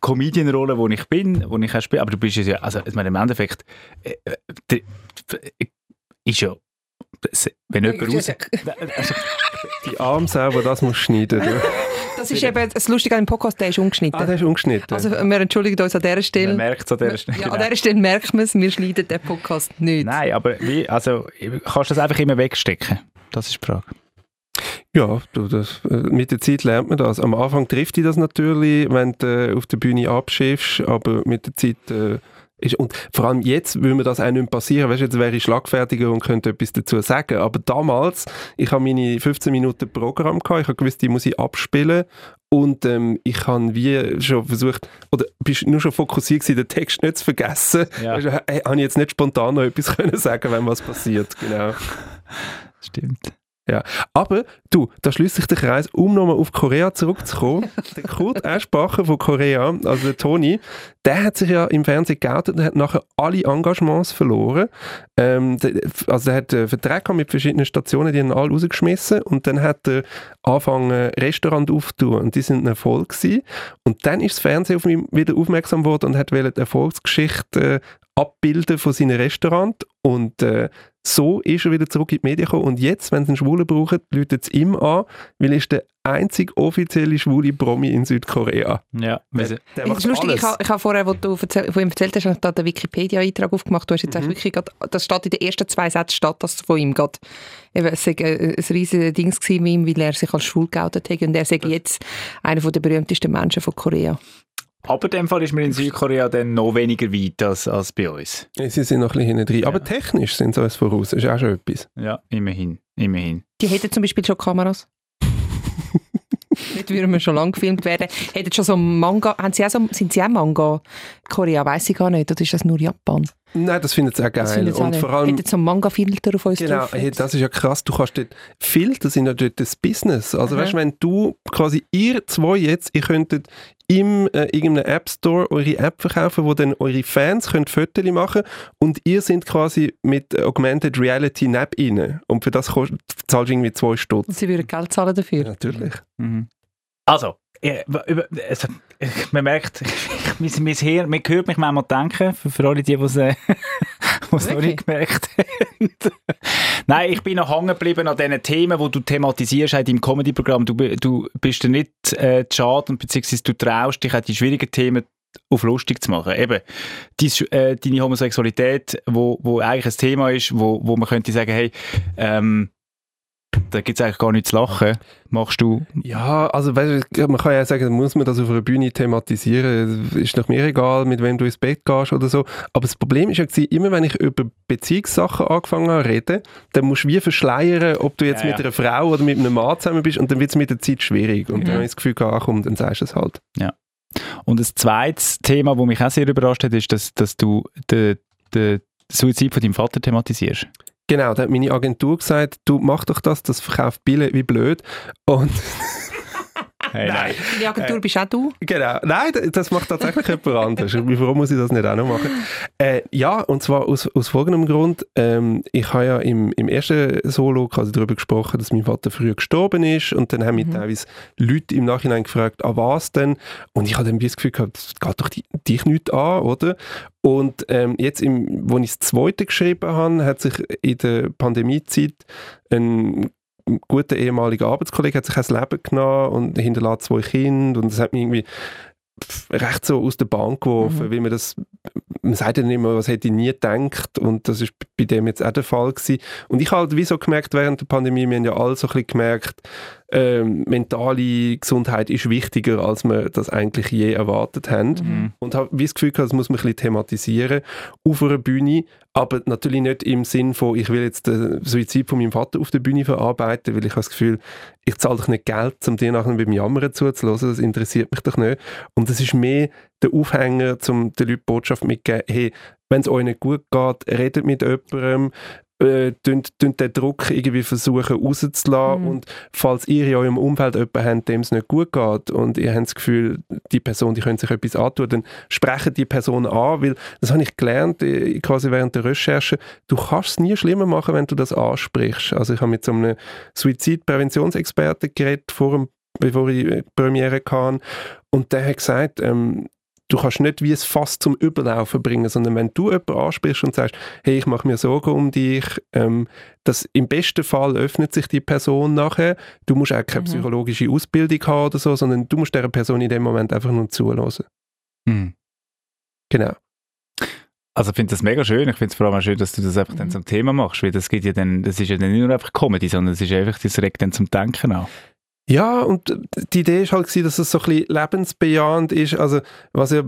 D: Comedian-Rolle, wo ich bin, wo ich auch spiele. Aber du bist es ja, also ich meine, im Endeffekt äh, äh, ist ja, das- wenn jemand raus... Also,
A: die Armsau, die das muss schneiden.
B: Das ist eben das Lustige an dem Podcast, der ist ungeschnitten.
A: ah, das ist ungeschnitten.
B: Also wir entschuldigen uns an dieser
D: man
B: Stelle.
D: merkt es an dieser Stelle.
B: Ja,
D: Genau.
B: an dieser Stelle merkt man es, wir schneiden den Podcast nicht.
D: Nein, aber wie, also, kannst du das einfach immer wegstecken? Das ist die Frage.
A: Ja, du, das, äh, mit der Zeit lernt man das. Am Anfang trifft dich das natürlich, wenn du äh, auf der Bühne abschiffst, aber mit der Zeit äh, ist, und vor allem jetzt würde mir das auch nicht mehr passieren, weißt, du, jetzt wäre ich schlagfertiger und könnte etwas dazu sagen, aber damals, ich habe meine 15 Minuten Programm gehabt, ich habe gewusst, die muss ich abspielen und ähm, ich habe wie schon versucht, oder bist nur schon fokussiert gewesen, den Text nicht zu vergessen,
D: Ja.
A: weißt, hey, habe ich jetzt nicht spontan noch etwas können sagen, wenn was passiert, genau.
D: Stimmt.
A: Aber du, da schließt sich der Kreis, um nochmal auf Korea zurückzukommen. der Kurt Eschbacher von Korea, also der Toni, der hat sich ja im Fernsehen geoutet und hat nachher alle Engagements verloren. Ähm, der, also er hat Vertrag gehabt mit verschiedenen Stationen, die haben ihn alle rausgeschmissen und dann hat er angefangen, ein Restaurant aufzutun und die sind ein Erfolg gewesen. Und dann ist das Fernsehen auf ihn wieder aufmerksam geworden und hat die Erfolgsgeschichte äh, abbilden von seinem Restaurant und äh, so ist er wieder zurück in die Medien gekommen und jetzt, wenn sie einen Schwulen brauchen, läutet es ihm an, weil er ist der einzige offizielle schwule Promi in Südkorea.
D: Ja,
A: Der,
D: der,
A: macht
B: ist lustig, ich
A: alles.
B: habe, ich habe vorher, wo du erzähl, von ihm erzählt hast, ich da den Wikipedia-Eintrag aufgemacht. Du hast jetzt
A: Mhm.
B: wirklich grad, das steht in den ersten zwei Sätzen, steht das von ihm gerade. Es sei äh, ein riesiges Ding gewesen mit ihm, weil er sich als schwul geoutet hat und er sei jetzt einer der berühmtesten Menschen von Korea.
D: Aber in dem Fall ist man in Südkorea dann noch weniger weit als, als bei uns.
A: Ja, Sie sind noch ein bisschen hinten drin. Aber
D: Ja.
A: technisch sind sie uns voraus. Das ist auch schon etwas.
D: Ja, immerhin, immerhin.
B: Die hätten zum Beispiel schon Kameras. Dort würden wir schon lange gefilmt werden. Hätten schon so Manga, haben sie auch so, sind sie auch Manga? Korea, weiß ich gar nicht, oder ist das nur Japan?
A: Nein, das finden sie auch
B: Das
A: geil.
B: auch
A: Und vor allem,
B: Hätten so Manga-Filter auf uns
A: Genau,
B: drauf.
A: hey, das ist ja krass. Du kannst dort, Filter sind ja dort das Business. Also
B: Aha.
A: weißt du, wenn du quasi, ihr zwei jetzt, ihr könntet im äh, irgendeinem App Store eure App verkaufen, wo dann eure Fans könnt Fotos machen und ihr sind quasi mit Augmented Reality neben ihnen. Und für das kostet, zahlst du irgendwie zwei Stutz.
B: Und sie würden Geld zahlen dafür.
A: Natürlich.
D: Mhm. Also, ja, über, also, man merkt, mein, mein Hirn, man hört mich manchmal denken, für, für alle die, die es äh, noch nicht gemerkt haben. Nein, ich bin noch hängen geblieben an diesen Themen, die du thematisierst in deinem Comedy-Programm. Du, du bist dir nicht äh, zu schade und beziehungsweise du traust dich auch die schwierigen Themen auf lustig zu machen. Eben, dies, äh, deine Homosexualität, wo, wo eigentlich ein Thema ist, wo, wo man könnte sagen, hey, ähm, da gibt es eigentlich gar nichts zu lachen. Machst du
A: Ja, also weißt man kann ja sagen, muss man das auf einer Bühne thematisieren, ist doch mir egal, mit wem du ins Bett gehst oder so. Aber das Problem ist ja, immer wenn ich über Beziehungssachen angefangen habe zu reden, dann musst du wie verschleiern, ob du jetzt
D: Ja,
A: mit
D: ja.
A: einer Frau oder mit einem Mann zusammen bist und dann wird es mit der Zeit schwierig. Und dann habe ich das Gefühl, ach komm, dann sagst du es halt.
D: Und ein zweites Thema, das mich auch sehr überrascht hat, ist, dass, dass du den, den Suizid von deinem Vater thematisierst.
A: Genau, da hat meine Agentur gesagt, du mach doch das, das verkauft Bille wie blöd. Und
D: Hey, nein.
B: Die Agentur bist auch du.
A: Genau. Nein, das macht tatsächlich jemand anderes. Warum muss ich das nicht auch noch machen? Äh, ja, und zwar aus, aus folgendem Grund. Ähm, ich habe ja im, im ersten Solo quasi darüber gesprochen, dass mein Vater früher gestorben ist und dann haben mich teilweise Leute im Nachhinein gefragt, ah was denn? Und ich habe dann das Gefühl gehabt, das geht doch di- dich nicht an, oder? Und ähm, jetzt, im, wo ich das zweite geschrieben habe, hat sich in der Pandemiezeit ein guter ehemaliger Arbeitskollege hat sich das Leben genommen und hinterlässt zwei Kinder und das hat mich irgendwie recht so aus der Bahn geworfen, weil man das, man sagt ja nicht immer, was hätte ich nie gedacht und das ist bei dem jetzt auch der Fall gewesen. Und ich habe halt wie so gemerkt, während der Pandemie, wir haben ja alle so ein bisschen gemerkt, ähm, mentale Gesundheit ist wichtiger, als wir das eigentlich je erwartet haben. Und habe wie das Gefühl gehabt, das muss man ein bisschen thematisieren auf einer Bühne, aber natürlich nicht im Sinn von, ich will jetzt den Suizid von meinem Vater auf der Bühne verarbeiten, weil ich habe das Gefühl, ich zahle doch nicht Geld, um dir nachher beim Jammern zuzulassen, das interessiert mich doch nicht. Und das ist mehr der Aufhänger, um den Leuten die Botschaft mitzugeben, hey, wenn es euch nicht gut geht, redet mit jemandem, äh, den Druck irgendwie versuchen rauszulassen
B: Mhm.
A: und falls ihr in eurem Umfeld jemanden habt, dem es nicht gut geht und ihr habt das Gefühl, die Person, die könnte sich etwas antun, dann sprechen die Person an, weil das habe ich gelernt, äh, quasi während der Recherche, du kannst es nie schlimmer machen, wenn du das ansprichst. Also ich habe mit so einem Suizidpräventionsexperten geredet, vor dem, bevor ich äh, die Premiere kam und der hat gesagt, ähm, du kannst nicht wie es fast zum Überlaufen bringen, sondern wenn du jemanden ansprichst und sagst, hey, ich mache mir Sorgen um dich, ähm, das im besten Fall öffnet sich die Person nachher. Du musst auch keine
B: Mhm.
A: psychologische Ausbildung haben oder so, sondern du musst der Person in dem Moment einfach nur zulassen.
D: Mhm.
A: Genau.
D: Also ich finde das mega schön. Ich finde es vor allem auch schön, dass du das einfach
B: Mhm.
D: dann zum Thema machst, weil das geht ja dann, das ist ja dann nicht nur einfach Comedy, sondern es ist einfach, das regt dann zum Denken an.
A: Ja, und die Idee ist halt gewesen, dass es so ein bisschen lebensbejahend ist. Also, was ja,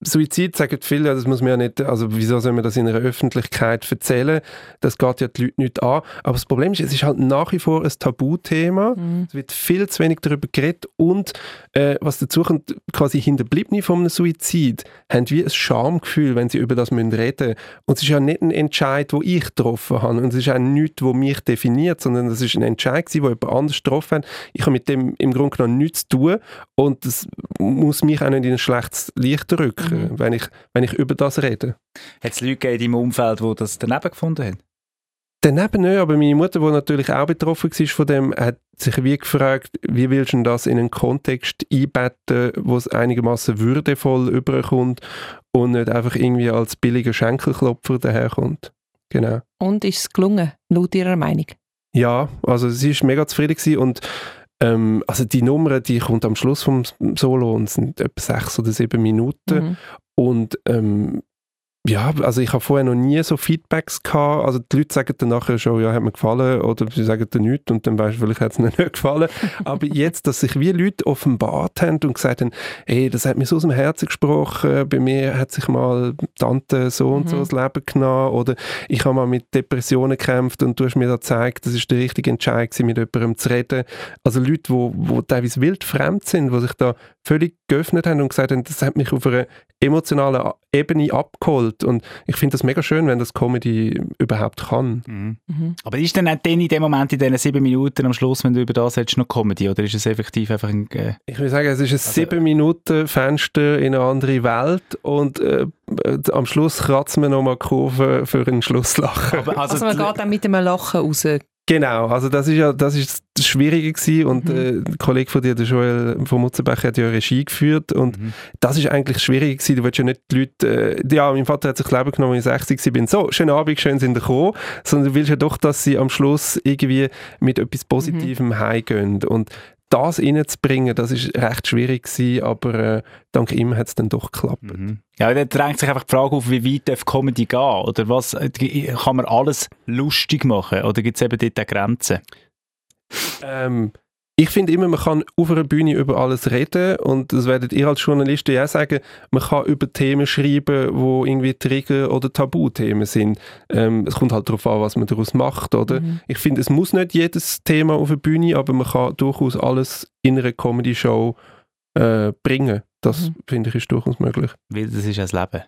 A: Suizid sagen viele, ja, das muss man ja nicht, also wieso soll man das in einer Öffentlichkeit erzählen? Das geht ja die Leute nicht an. Aber das Problem ist, es ist halt nach wie vor ein Tabuthema.
B: Mhm.
A: Es wird viel zu wenig darüber geredet und äh, was dazu kommt, quasi Hinterbliebene von einem Suizid haben wie ein Schamgefühl, wenn sie über das müssen reden Und es ist ja nicht ein Entscheid, den ich getroffen habe und es ist auch nichts, was mich definiert, sondern es ist ein Entscheid, gewesen, den jemand anders getroffen hat. Ich habe mit dem im Grunde genommen nichts zu tun und das muss mich auch nicht in ein schlechtes Licht drücken, wenn, ich, wenn ich über das rede.
D: Hat es Leute gegeben in deinem Umfeld, die das daneben gefunden haben?
A: Daneben nicht, aber meine Mutter, die natürlich auch betroffen war von dem, hat sich wie gefragt, wie willst du das in einen Kontext einbetten, wo es einigermaßen würdevoll überkommt und nicht einfach irgendwie als billiger Schenkelklopfer daherkommt. Genau.
B: Und ist es gelungen, laut Ihrer Meinung?
A: Ja, also sie ist mega zufrieden gewesen und ähm, also die Nummer, die kommt am Schluss vom Solo und sind etwa sechs oder sieben Minuten
B: Mhm.
A: und ähm, ja, also ich habe vorher noch nie so Feedbacks gehabt. Also die Leute sagen dann nachher schon, ja, hat mir gefallen oder sie sagen dann nichts und dann weißt du, vielleicht hat es ihnen nicht gefallen. Aber jetzt, dass sich wie Leute offenbart haben und gesagt haben, hey, das hat mir so aus dem Herzen gesprochen, bei mir hat sich mal Tante so und so
B: Mhm.
A: das Leben genommen oder ich habe mal mit Depressionen gekämpft und du hast mir da gezeigt, das ist der richtige Entscheid gewesen, mit jemandem zu reden. Also Leute, die wo, wo teilweise wild fremd sind, die sich da völlig geöffnet haben und gesagt haben, das hat mich auf einer emotionalen Ebene abgeholt und ich finde das mega schön, wenn das Comedy überhaupt kann.
D: Mhm.
B: Mhm.
D: Aber ist denn auch dann in dem Moment, in diesen sieben Minuten am Schluss, wenn du über das hättest, noch Comedy? Oder ist es effektiv einfach ein... Äh,
A: Ich würde sagen, es ist ein
D: Also-
A: sieben Minuten Fenster in eine andere Welt und äh, äh, am Schluss kratzen wir nochmal Kurve für einen Schlusslachen.
D: aber also,
B: Also man geht dann mit einem Lachen raus.
A: Genau, also das ist ja das ist das Schwierige gewesen und
B: Mhm.
A: äh, der Kollege von dir, der Joel von Mutzenbecher, hat ja Regie geführt und
D: Mhm.
A: das ist eigentlich das Schwierige gewesen. Du willst ja nicht die Leute, äh, ja, mein Vater hat sich das Leben genommen, als ich 60 bin, so, schönen Abend, schön sind ihr gekommen, sondern du willst ja doch, dass sie am Schluss irgendwie mit etwas Positivem
B: Mhm.
A: heimgehen und das reinzubringen, das ist recht schwierig gewesen, aber äh, dank ihm hat es dann doch geklappt.
D: Mhm. Ja, da drängt sich einfach die Frage auf, wie weit darf Comedy gehen? Oder was, äh, kann man alles lustig machen? Oder gibt es eben dort Grenzen?
A: Ähm, ich finde immer, man kann auf einer Bühne über alles reden und das werdet ihr als Journalisten ja auch sagen, man kann über Themen schreiben, wo irgendwie Trigger- oder Tabuthemen sind. Ähm, es kommt halt darauf an, was man daraus macht, oder?
B: Mhm.
A: Ich finde, es muss nicht jedes Thema auf eine Bühne, aber man kann durchaus alles in einer Comedy-Show äh, bringen. Das
B: Mhm.
A: finde ich ist durchaus möglich.
D: Weil das ist ja das Leben.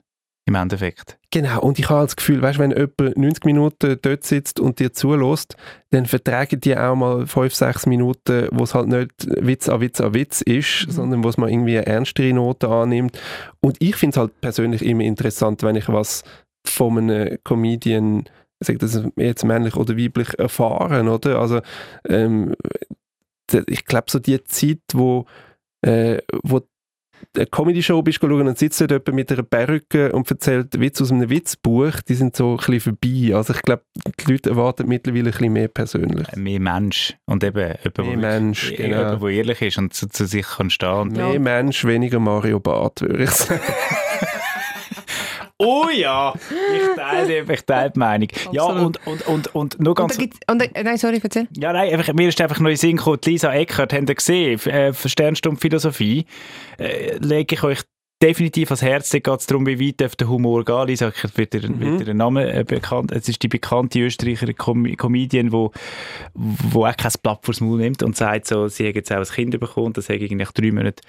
D: Im Endeffekt.
A: Genau, und ich habe das Gefühl, weißt, wenn jemand 90 Minuten dort sitzt und dir zulässt, dann vertragen die auch mal 5, 6 Minuten, wo es halt nicht Witz an Witz an Witz ist,
B: Mhm.
A: sondern wo es mal irgendwie eine ernstere Note annimmt. Und ich finde es halt persönlich immer interessant, wenn ich was von einem Comedian, sag das jetzt männlich oder weiblich, erfahren, oder? Also, ähm, ich glaube, so die Zeit, wo, äh, wo eine Comedy-Show bist schauen und sitzt dort jemand mit einer Perücke und erzählt Witz aus einem Witzbuch, die sind so ein bisschen vorbei. Also ich glaube, die Leute erwarten mittlerweile ein bisschen mehr persönlich.
D: Äh, Mehr Mensch. Und eben jemand,
A: Mehr
D: wo
A: Mensch,
D: wirklich-
A: genau.
D: jemand, der ehrlich ist und zu, zu sich kann stehen.
A: Mehr Mensch, weniger Mario Barth, würde ich sagen.
D: Oh ja, ich teile, ich teile die Meinung. Ja,
B: Absolut.
D: und, und, und, und nur
B: Und
D: ganz...
B: und da, nein, sorry, erzähl.
D: Ja, nein, einfach, mir ist einfach noch in Sinn gekommen, Lisa Eckert, habt ihr gesehen, äh, für Sternstunde Philosophie, äh, lege ich euch definitiv ans Herz, da geht es darum, wie weit darf der Humor gehen. Lisa Eckert wird ihr,
A: Mhm.
D: wird ihr Name äh, bekannt, es ist die bekannte Österreicher Com Comedian, wo, wo auch kein Blatt vors Maul nimmt und sagt so, sie hat jetzt auch ein Kind bekommen, das hat eigentlich nach drei Monaten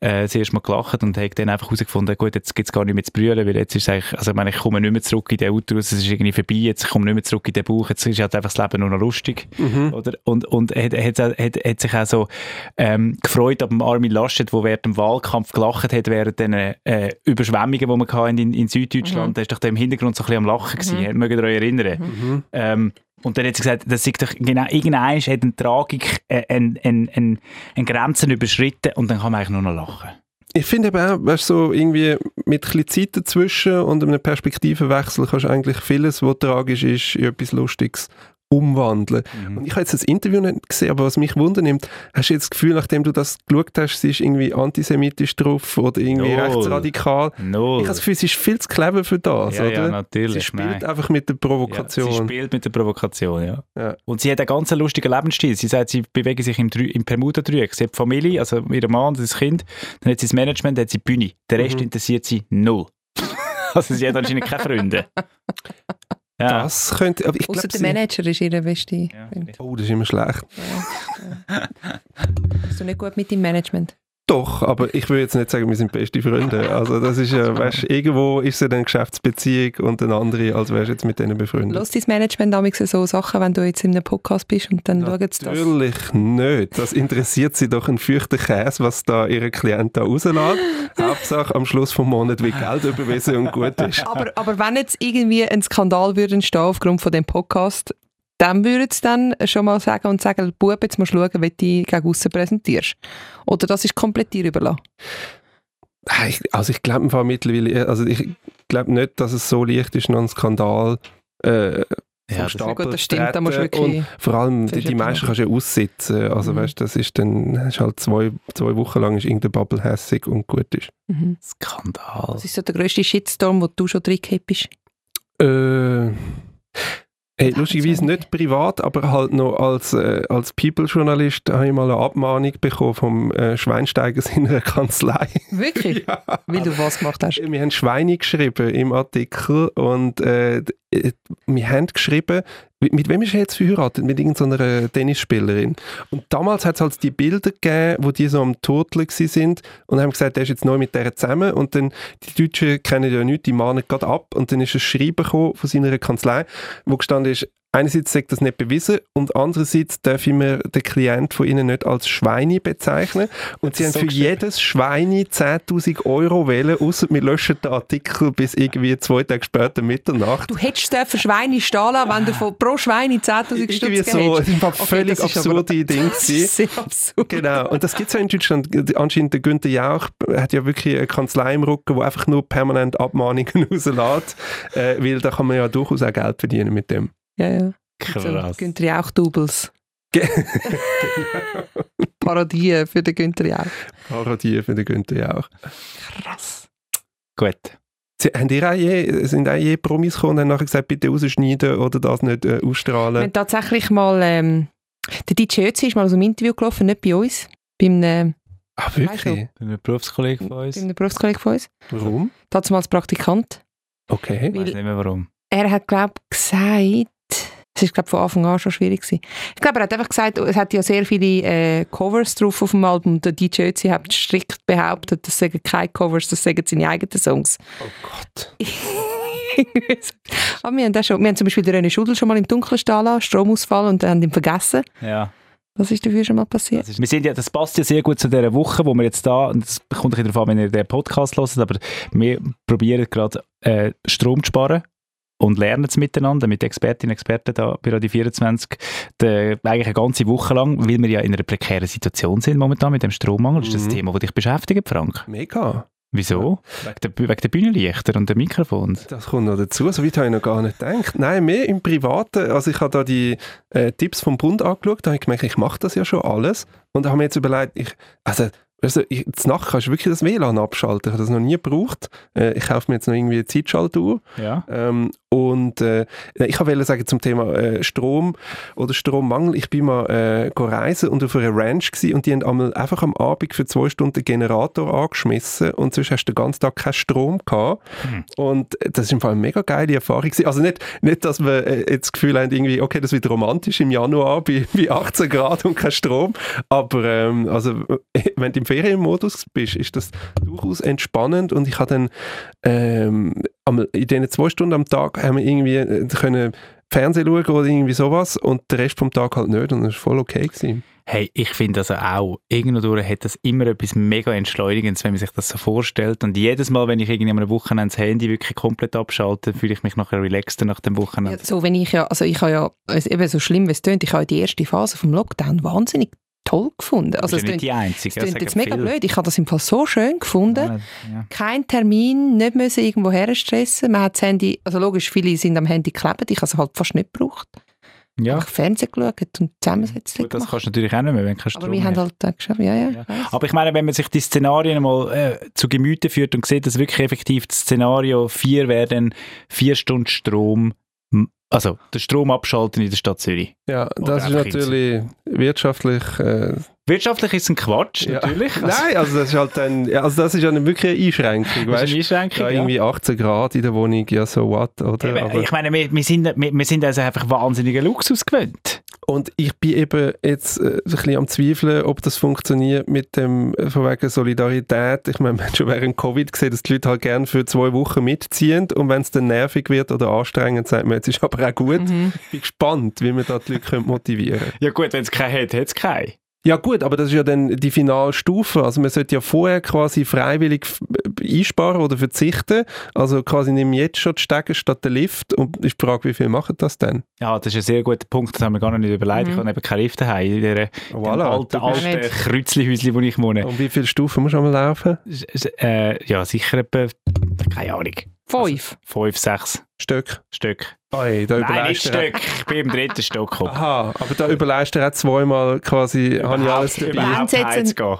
D: äh, das erste Mal gelacht und hat dann einfach herausgefunden, gut, jetzt gibt es gar nicht mehr zu brüllen, weil jetzt ist eigentlich, also ich meine, ich komme nicht mehr zurück in den Uterus, es ist irgendwie vorbei, jetzt ich komme nicht mehr zurück in den Bauch, jetzt ist halt einfach das Leben nur noch lustig.
A: Mhm.
D: Oder? Und, und er hat, hat, hat, hat sich auch so ähm, gefreut ab dem Armin Laschet, der während dem Wahlkampf gelacht hat, während den äh, Überschwemmungen, die wir hatten in, in Süddeutschland. Der ist doch da im Hintergrund so ein bisschen am Lachen gewesen. Mögt ihr euch erinnern?
A: Mhm.
D: Ähm, und dann hat sie gesagt, das ist doch genau, irgendein hat eine Tragik, äh, eine, eine, eine, eine Grenzen überschritten und dann kann man eigentlich nur noch lachen.
A: Ich finde eben auch, weißt, du, so irgendwie mit ein bisschen Zeit dazwischen und einem Perspektivenwechsel kannst du eigentlich vieles, was tragisch ist, in etwas Lustiges umwandeln. Und ich habe jetzt das Interview nicht gesehen, aber was mich wundernimmt, hast du jetzt das Gefühl, nachdem du das geschaut hast, sie ist irgendwie antisemitisch drauf oder irgendwie
D: Null.
A: rechtsradikal?
D: Null.
A: Ich habe das Gefühl, sie ist viel zu clever für das,
D: ja,
A: oder?
D: ja, natürlich.
A: sie spielt
D: nein.
A: einfach mit der
D: Ja,
A: Provokation.
D: sie spielt mit der Provokation, ja.
A: Ja.
D: Und sie hat einen ganz lustigen Lebensstil. Sie sagt, sie bewegt sich im, im Bermuda-Dreieck. Sie hat Familie, also ihr Mann, das Kind, dann hat sie das Management, dann hat sie die Bühne. Der Rest
A: Mhm.
D: interessiert sie null. also sie hat anscheinend keine Freunde. Ja.
A: Das könnte, aber ich
B: Außer
A: glaube,
B: der. Manager ist ihre beste.
D: Ja.
A: Oh, das ist immer schlecht.
B: Ja. Bist du nicht gut mit dem Management?
A: Doch, aber ich würde jetzt nicht sagen, wir sind beste Freunde. Also das ist ja, weißt, irgendwo ist es ja eine Geschäftsbeziehung und eine andere, als wärst du jetzt mit denen befreundet.
B: Lass dein Management damals so Sachen, wenn du jetzt in einem Podcast bist und dann schauen sie das.
A: Natürlich nicht. Das interessiert sie doch einen feuchten Käse, was da ihre Klient da rauslässt. Hauptsache am Schluss vom Monat wird Geld überwiesen und gut ist.
B: Aber, aber wenn jetzt irgendwie ein Skandal würde entstehen aufgrund von dem Podcast, dann würden sie dann schon mal sagen und sagen, Bub, jetzt musst du schauen, wie du dich gegen aussen präsentierst. Oder das ist komplett dir überlassen.
A: Nein, ich- Also ich glaube im Fall mittlerweile, also ich glaube nicht, dass es so leicht ist, noch einen Skandal äh,
D: Ja, das-
A: Stapel
B: Gut, das stimmt, da musst du wirklich-
A: Und vor allem, die, die meisten kannst du ja aussitzen. Also
B: Mhm.
A: weißt du, das ist dann, hast halt zwei, zwei Wochen lang ist irgendeine Bubble hässig und gut ist.
B: Mhm.
D: Skandal.
B: Was ist so der grösste Shitstorm, den du schon drin gehabt bist?
A: Äh, hey, lustigerweise nicht privat, aber halt noch als, äh, als People-Journalist habe ich mal eine Abmahnung bekommen vom äh, Schweinsteiger seiner Kanzlei.
B: Wirklich?
A: ja.
B: Weil du was gemacht hast?
A: Wir haben Schweine geschrieben im Artikel und äh, äh, wir haben geschrieben, mit, wem ist er jetzt verheiratet? Mit irgendeiner Tennisspielerin. Und damals hat es halt die Bilder gegeben, wo die so am Turteln sind und haben gesagt, der ist jetzt neu mit der zusammen und dann, die Deutschen kennen ja nichts, die mahnen gerade ab und dann ist ein Schreiben von seiner Kanzlei, wo gestanden ist, einerseits sagt das nicht bewiesen und andererseits dürfen wir den Klient von ihnen nicht als Schweine bezeichnen und sie haben
D: So
A: für
D: geschrieben.
A: jedes Schweine 10'000 Euro wählen, außer wir löschen den Artikel bis irgendwie zwei Tage später Mitternacht.
B: Du hättest dürfen Schweine stehen lassen, wenn du von, pro Schweine 10'000
A: Irgendwie
B: Stutz
A: so,
B: hättest.
A: das war
B: Okay,
A: völlig absurde Dinge.
B: Das ist sehr absurd.
A: Genau, und das gibt es ja in Deutschland. Anscheinend der Günther Jauch hat ja wirklich eine Kanzlei im Rücken, die einfach nur permanent Abmahnungen rauslässt, äh, weil da kann man ja durchaus auch Geld verdienen mit dem.
B: Ja, ja.
D: Krass.
B: So, Günther Jauch Doubles.
A: Ge-
B: Parodie für den Günther Jauch.
A: Parodie für den Günther Jauch.
B: Krass.
D: Gut.
A: Sie, haben ihr auch je, sind auch je Promis gekommen und haben nachher gesagt, bitte rausschneiden oder das nicht äh,
B: Wir
A: ausstrahlen?
B: haben tatsächlich mal, ähm, der DJ Ötzi ist mal aus dem Interview gelaufen, nicht bei uns, bei einem,
A: Ah, wirklich?
D: Ein Berufskollege von uns.
B: bei einem Berufskollegen von uns.
A: Warum?
B: Dazu mal als Praktikant.
A: Okay.
D: Ich weiß nicht mehr warum.
B: Er hat, glaube ich, gesagt, es ist, glaube von Anfang an schon schwierig gewesen. Ich glaube, er hat einfach gesagt, es hat ja sehr viele äh, Covers drauf auf dem Album. und Der DJ Ötzi hat strikt behauptet, das seien keine Covers, das seien seine eigenen Songs.
A: Oh Gott.
B: Aber wir haben, auch schon, wir haben zum Beispiel den René Schudel schon mal im Dunkeln stehen lassen, Stromausfall, und haben ihn vergessen.
D: Ja.
B: Was ist dafür schon mal passiert?
D: Das, ist, wir sind ja, das passt ja sehr gut zu dieser Woche, wo wir jetzt da, und das kommt ein bisschen darauf an, wenn ihr den Podcast hört, aber wir probieren gerade äh, Strom zu sparen und lernen es miteinander mit Expertinnen und Experten da bei Radio 24 de, eigentlich eine ganze Woche lang, weil wir ja in einer prekären Situation sind momentan mit dem Strommangel. Ist das ein
A: Mhm.
D: Thema, das dich beschäftigt, Frank?
A: Mega.
D: Wieso? Wegen der, wegen der Bühnenlichter und der Mikrofons?
A: Das kommt noch dazu, so weit habe ich noch gar nicht gedacht. Nein, mehr im Privaten. Also ich habe da die äh, Tipps vom Bund angeschaut, da habe ich gemerkt, ich mache das ja schon alles. Und da habe mir jetzt überlegt, ich, also, also ich, Nacht kannst du wirklich das WLAN abschalten. Ich habe das noch nie gebraucht. Äh, ich kaufe mir jetzt noch irgendwie eine Zeitschaltuhr.
D: Ja.
A: Ähm, und äh, ich wollte sagen zum Thema äh, Strom oder Strommangel. Ich bin mal äh, reisen und auf einer Ranch gsi und die haben einmal einfach am Abend für zwei Stunden den Generator angeschmissen und sonst hast du den ganzen Tag keinen Strom gehabt.
D: Hm.
A: Und das ist im Fall eine mega geile Erfahrung gewesen. Also nicht, nicht dass wir äh, jetzt das Gefühl haben, irgendwie, okay, das wird romantisch im Januar bei, bei 18 Grad und kein Strom, aber ähm, also äh, wenn du im Ferienmodus bist, ist das durchaus entspannend und ich habe dann ähm, in diesen zwei Stunden am Tag haben wir irgendwie äh, können Fernsehen schauen oder irgendwie sowas und den Rest vom Tag halt nicht und das war voll okay. Gewesen.
D: Hey, ich finde also auch, irgendwo hat das immer etwas mega Entschleunigendes, wenn man sich das so vorstellt. Und jedes Mal, wenn ich irgendwie am Wochenende das Handy wirklich komplett abschalte, fühle ich mich nachher relaxter nach dem Wochenende.
B: Ja, so, wenn ich ja, also ich habe ja, also eben so schlimm wie es tönt, ich habe die erste Phase vom Lockdown wahnsinnig toll gefunden.
D: Also das ist nicht
B: tönt,
D: die einzige. das sagen
B: jetzt mega
D: viele.
B: blöd, ich habe das im Fall so schön gefunden.
D: Ja, ja.
B: Kein Termin, nicht müssen irgendwo herstressen. Man hat das Handy, also logisch, viele sind am Handy geklebt, ich habe es halt fast nicht gebraucht.
D: ja.
B: Einfach Fernsehen geschaut und Zusammensetzung
D: Gut, das
B: gemacht.
D: kannst du natürlich auch nicht mehr, wenn kein Strom
B: Aber wir haben halt auch geschafft, ja, ja,
D: Ja.
B: ich.
D: Aber ich meine, wenn man sich die Szenarien mal äh, zu Gemüte führt und sieht, dass wirklich effektiv das Szenario 4 wäre dann 4 Stunden Strom, also der Strom abschalten in der Stadt Zürich.
A: Ja,
D: Oder
A: das ist natürlich wirtschaftlich äh,
D: Wirtschaftlich ist es ein Quatsch,
A: Ja.
D: natürlich. Also,
A: Nein, also das ist halt dann, ja, also das ist ja nicht wirklich eine Einschränkung,
D: das
A: weißt
D: ist eine Einschränkung,
A: ja, irgendwie 18 Grad in der Wohnung, ja so what, oder?
D: Eben, ich meine, wir, wir, sind, wir, wir sind also einfach wahnsinnigen Luxus gewöhnt.
A: Und ich bin eben jetzt äh, ein bisschen am Zweifeln, ob das funktioniert mit dem, äh, von wegen Solidarität. Ich meine, man hat schon während Covid gesehen, dass die Leute halt gerne für zwei Wochen mitziehen und wenn es dann nervig wird oder anstrengend, sagt man, jetzt ist aber auch gut.
B: Mhm.
A: Ich bin gespannt, wie man da die Leute motivieren
D: Ja gut, wenn es keinen hat, hat es keinen.
A: Ja gut, aber das ist ja dann die Finalstufe. Also man sollte ja vorher quasi freiwillig f- einsparen oder verzichten. Also quasi nehmen jetzt schon die Stege statt der Lift. Und ist die Frage, wie viel machen das denn?
D: Ja, das ist ein sehr guter Punkt, das haben wir gar noch nicht überlegt. Ich habe eben keine Lift daheim in dieser
A: Voilà,
D: alten, alten. Kreuzlihäuschen, wo ich wohne.
A: Und wie viele Stufen musst du einmal laufen?
D: Äh, ja, sicher etwa, keine Ahnung,
B: Fünf.
D: fünf, sechs
A: Stück.
D: Stück.
A: Oi, da
D: Nein, nicht Stück. Ich bin im dritten Stock gekommen.
A: Aha, aber da überleist du auch zweimal quasi, habe ich alles dabei.
D: überhaupt
B: Wenn es jetzt, genau.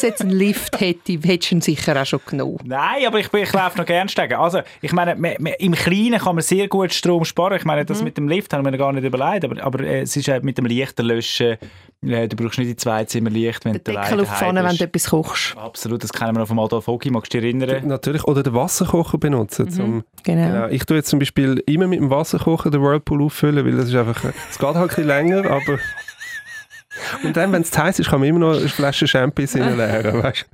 B: jetzt einen Lift hätte, hättest du ihn sicher auch schon genommen.
D: Nein, aber ich, bin- ich laufe noch gerne steigen. Also, ich meine, me- me- im Kleinen kann man sehr gut Strom sparen. Ich meine,
B: Mhm.
D: das mit dem Lift haben wir gar nicht überlegt, aber, aber äh, es ist äh, mit dem Lichterlöschen, äh, du brauchst nicht die zwei Zimmer Licht, wenn
B: Den
D: du
B: Deckel auf Pfanne, wenn du etwas kochst.
D: Absolut, das kennen wir noch vom Adolf Hogi, magst du dich erinnern?
A: Natürlich. Oder den Wasserkocher benutzen. Zum,
B: Genau.
A: genau. Ich tue jetzt zum Beispiel immer mit dem Wasserkocher den Whirlpool auffüllen, weil das ist einfach, es geht halt ein bisschen länger, aber... Und dann, wenn es heiß ist, kann man immer noch eine Flasche Champis reinleeren, weißt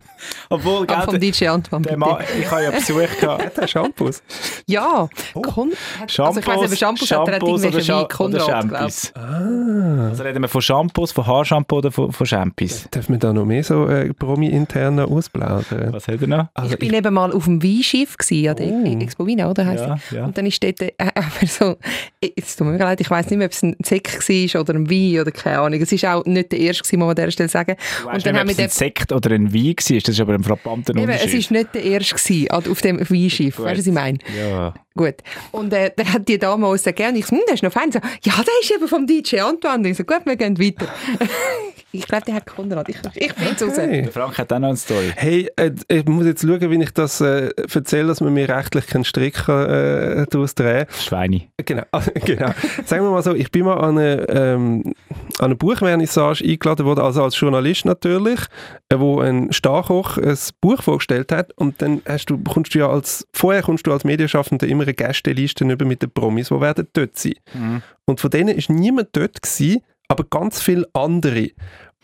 D: Obwohl,
B: Aber vom
D: gell,
B: DJ Antoine,
D: der
B: bitte.
D: Mann, ich habe ja Besuch gehabt.
A: du? Der Shampoos.
B: Ja,
A: Oh.
B: Kon also ich weiss nicht, aber Shampoos hat er hat
D: Shampoos oder,
B: irgendwelche
D: Scha oder
B: Konrad, glaub
D: Champis. Also reden wir von Shampoos, von Haarshampoo oder von, von Champis?
A: Darf man da noch mehr so äh, Promi-intern ausplaudern?
D: Was hat er noch?
A: Also
B: ich bin eben mal auf dem Weinschiff gsi, an der
A: Oh.
B: Expo Wien, oder? Heisst
D: Ja, ja.
B: Und dann ist dort äh, aber so, jetzt tut mir leid, ich weiss nicht mehr, ob es ein Sekt war oder ein Wein oder keine Ahnung. Es war auch nicht der erste, gewesen, muss man an dieser Stelle sagen.
D: Du
B: Und dann
D: nicht,
B: haben wir
D: es ein Sekt oder ein Wein war, das ist aber ein frappanter
B: eben, es
D: Unterschied.
B: war nicht der erste gewesen, auf dem Weinschiff,
D: Gut.
B: weißt du, was ich meine?
D: Ja.
B: Gut. Und äh, dann hat die Dame uns gesagt, und ich so, hm, das ist noch fein. So, ja, der ist eben vom DJ Antoine. Und ich so, gut, wir gehen weiter. ich glaube, der hat Konrad. Ich, ich bin raus.
A: Hey.
D: Der Frank hat auch noch eine Story.
A: Hey, äh, ich muss jetzt schauen, wie ich das äh, erzähle, dass man mir rechtlich keinen Strick kann, äh, daraus drehen
D: Schweine.
A: Genau, genau. Sagen wir mal so, ich bin mal an eine, ähm, an eine Buchvernissage eingeladen worden, also als Journalist natürlich, äh, wo ein Starkoch ein Buch vorgestellt hat und dann hast du, bekommst du ja als, vorher kommst du als Medienschaffender immer eine Gästeliste über mit den Promis, die werden dort sein.
D: Mhm.
A: Und von denen ist niemand dort gewesen, aber ganz viele andere.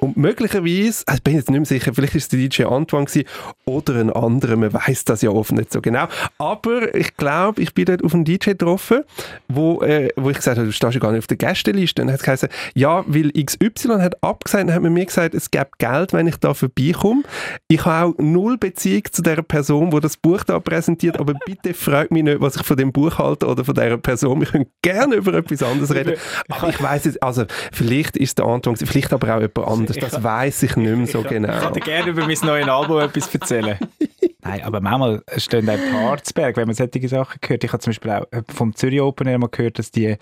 A: Und möglicherweise, ich bin jetzt nicht mehr sicher, vielleicht ist es der DJ Antoine gewesen, oder ein anderer, man weiß das ja oft nicht so genau. Aber ich glaube, ich bin dort auf einen DJ getroffen, wo, äh, wo ich gesagt habe, du stehst ja gar nicht auf der Gästeliste. Und dann hat es geheißen, ja, weil XY hat abgesagt, dann hat man mir gesagt, es gäbe Geld, wenn ich da vorbeikomme. Ich habe auch null Beziehung zu der Person, die das Buch da präsentiert, aber bitte fragt mich nicht, was ich von dem Buch halte oder von dieser Person. Wir können gerne über etwas anderes reden. Aber ich weiß jetzt, also vielleicht ist der Antoine, vielleicht aber auch jemand anderes. Das weiß ich nicht mehr so
D: Ich
A: genau.
D: kann dir gerne über mein neues Album etwas erzählen. Nein, aber manchmal stehen auch ein paar zu Berg, wenn man solche Sachen hört. Ich habe zum Beispiel auch äh, vom Zürich Open Air mal gehört, dass, die,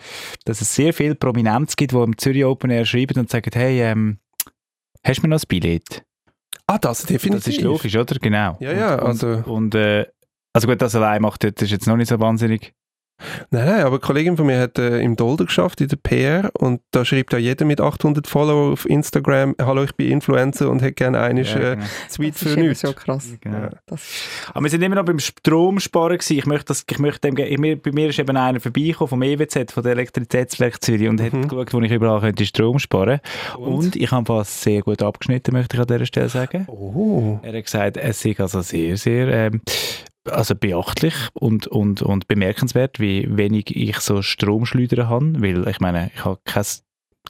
D: dass es sehr viel Prominenz gibt, die im Zürich Open Air schreiben und sagen, hey, ähm, hast du mir noch ein Billett?
A: Ah, das definitiv.
D: Das ist logisch, oder? Genau.
A: Ja, ja,
D: und,
A: also-
D: Und, und äh, also gut, das allein macht das ist jetzt noch nicht so wahnsinnig.
A: Nein, nein, aber eine Kollegin von mir hat äh, im Dolder geschafft, in der PR, und da schreibt ja jeder mit 800 Follower auf Instagram, hallo, ich bin Influencer und hätte gerne einen
D: Ja,
A: äh,
D: genau.
A: Tweet
B: Das
A: für
B: ist eben
A: nichts.
B: so krass.
D: Genau.
A: Ja.
B: Das,
D: Aber wir sind immer noch beim Stromsparen gewesen. Ich möchte, das, ich möchte dem, ich, mir, bei mir ist eben einer vorbeigekommen vom EWZ, von der Elektrizitätswerk Zürich und hat
A: Mhm.
D: geschaut, wo ich überall könnte Strom sparen
A: Und?
D: Und, ich habe fast sehr gut abgeschnitten, möchte ich an dieser Stelle sagen.
A: Oh.
D: Er hat gesagt, es ist also sehr, sehr ähm, also beachtlich und, und, und bemerkenswert, wie wenig ich so Stromschleudern habe, weil ich meine, ich habe kein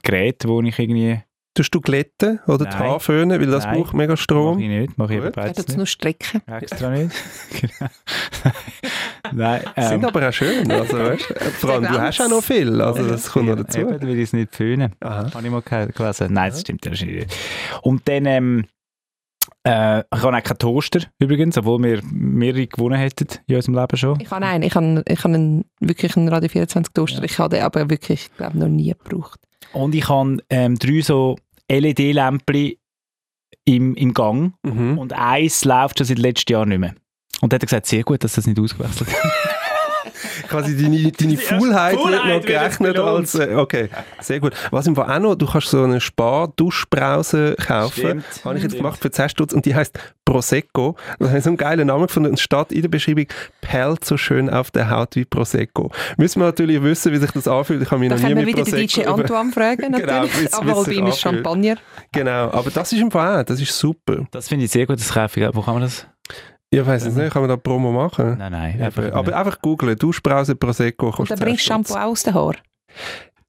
D: Gerät, wo ich irgendwie...
A: Tust du glätten oder die. Haare föhnen, weil das
D: Nein.
A: braucht mega
D: Mache
A: Strom?
D: ich nicht, mache ich eben beides nicht.
B: nur strecken.
D: Extra nicht. Genau. Nein,
A: Sind
D: ähm,
A: aber auch schön, also weißt, du. vor allem du hast auch noch viel, also das kommt noch dazu.
D: Eben, weil ich es nicht föhnen.
A: Aha.
D: Habe ich mal ge- gelesen. Nein, das stimmt das stimmt nicht. Und dann, ähm, äh, ich habe auch keinen Toaster übrigens, obwohl wir mehrere gewonnen hätten in unserem Leben schon.
B: Ich habe einen, ich habe, ich habe einen, wirklich einen Radio 24 Toaster. Ich habe den aber wirklich, ich glaube, noch nie gebraucht.
D: Und ich habe ähm, drei so LED-Lämpchen im, im Gang
A: Mhm.
D: und eins läuft schon seit letztem Jahr nicht mehr. Und dann hat er gesagt, sehr gut, dass das nicht ausgewechselt hat.
A: Quasi deine, deine Faulheit wird noch gerechnet als... Äh, okay, sehr gut. Was im Fall auch noch, du kannst so eine Spar-Duschbrause kaufen.
D: Stimmt.
A: Habe ich jetzt gemacht für 10 Stutz und die heißt Prosecco. Das hat so einen geilen Namen gefunden und es steht in der Beschreibung, perlt so schön auf der Haut wie Prosecco. Müssen wir natürlich wissen, wie sich das anfühlt. Ich habe mich
B: Da
A: noch nie
B: können wir
A: mit
B: wieder den DJ
A: Prosecco... über-
B: Antoine fragen,
A: Genau,
B: natürlich. aber wohl
A: sich
B: bei ihm ist. Champagner.
A: Genau, aber das ist im Fall auch, das ist super.
D: Das finde ich sehr gut, das kaufe ich. Wo kann man das?
A: Ich weiß es nicht, kann man da Promo machen?
D: Nein, nein. Einfach
A: aber
D: nicht.
A: einfach googlen, Duschbrause Prosecco
B: Und
A: kostet
B: dann bringst du
A: 10 Stutz.
B: Shampoo aus den Haaren.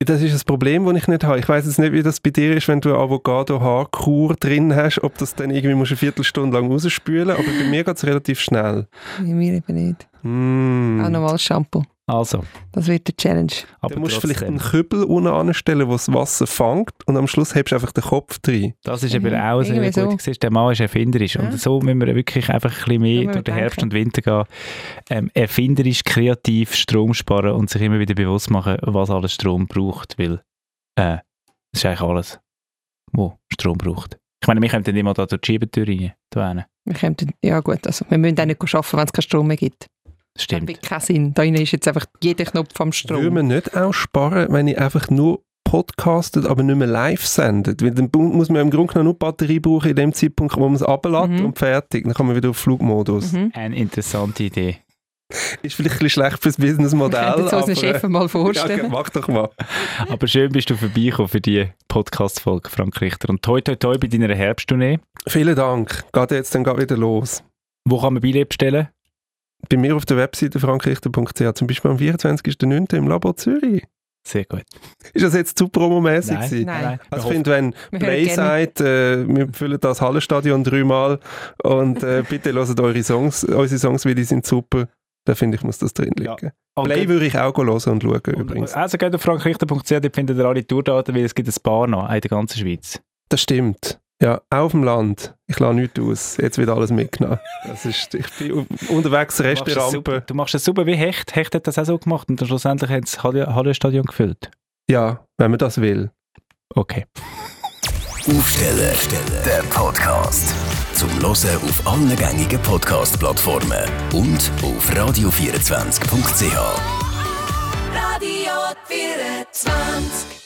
A: Das ist das Problem, das ich nicht habe. Ich weiß jetzt nicht, wie das bei dir ist, wenn du Avocado-Haarkur drin hast, ob das dann irgendwie musst eine Viertelstunde lang rausspülen aber bei mir geht es relativ schnell.
B: Bei mir eben nicht.
A: Mm.
B: Auch normales Shampoo.
D: Also,
B: Das wird der Challenge.
D: aber
A: Dann musst du vielleicht
D: trotzdem.
A: einen Kübel unten anstellen, wo das Wasser fängt und am Schluss hebst du einfach den Kopf drin.
D: Das ist eben
B: Mhm,
D: auch sehr
B: irgendwie
D: gut.
B: so.
D: So. Der Mann ist erfinderisch.
B: Ja.
D: Und so müssen wir wirklich einfach ein bisschen mehr durch den Herbst und Winter gehen. Ähm, erfinderisch, kreativ Strom sparen und sich immer wieder bewusst machen, was alles Strom braucht. Weil äh, das ist eigentlich alles, wo Strom braucht. Ich meine, wir kommen dann immer da durch die Schiebetür rein.
B: Wir könnten, ja gut, also wir müssen auch nicht arbeiten, wenn es keinen Strom mehr gibt.
D: Das
B: Das
D: stimmt.
B: macht keinen Sinn. Da ist jetzt einfach jeder Knopf am
A: Würde
B: Strom.
A: man nicht auch sparen, wenn ich einfach nur podcastet, aber nicht mehr live sendet? Weil dann muss man im Grunde genommen nur Batterie brauchen in dem Zeitpunkt, wo man es ablädt
B: Mhm.
A: und fertig. Dann kann man wieder auf Flugmodus.
B: Mhm.
D: Eine interessante Idee.
A: Ist vielleicht ein bisschen schlecht fürs
B: Wir
A: Businessmodell,
B: könnten uns
A: aber...
B: unseren Chef mal
A: ja,
B: vorstellen.
A: mach doch mal.
D: Aber schön bist du vorbeigekommen für die Podcast-Folge, Frank Richter. Und toi, toi, toi bei deiner Herbsttournee.
A: Vielen Dank. Geht jetzt dann gerade wieder los.
D: Wo kann man Billett bestellen?
A: Bei mir auf der Webseite frankrichter.ch, zum Beispiel am 24.09. im Labor Zürich.
D: Sehr gut.
A: Ist das jetzt zu promomäßig gewesen?
B: Nein.
A: Also ich finde, wenn
B: Wir
A: Play sagt, äh, wir füllen das Hallenstadion dreimal und äh, bitte hört eure Songs, unsere Songs, weil die sind super, dann finde ich, muss das drin
D: Ja.
A: liegen. Play würde ich auch hören und schauen übrigens.
D: Also geht auf frankrichter.ch, dort findet ihr alle Tourdaten, weil es gibt ein paar noch in der ganzen Schweiz.
A: Das stimmt. Ja, auch auf dem Land. Ich lasse nichts aus. Jetzt wird alles mitgenommen. Das ist, ich bin unterwegs Restaurant.
D: du machst das super wie Hecht. Hecht hat das auch so gemacht und dann schlussendlich hat das Halle- Hallenstadion gefüllt.
A: Ja, wenn man das will.
D: Okay.
C: Aufsteller, der Podcast. Zum Hören auf allen gängigen Podcast-Plattformen und auf radio24.ch.
E: Radio 24.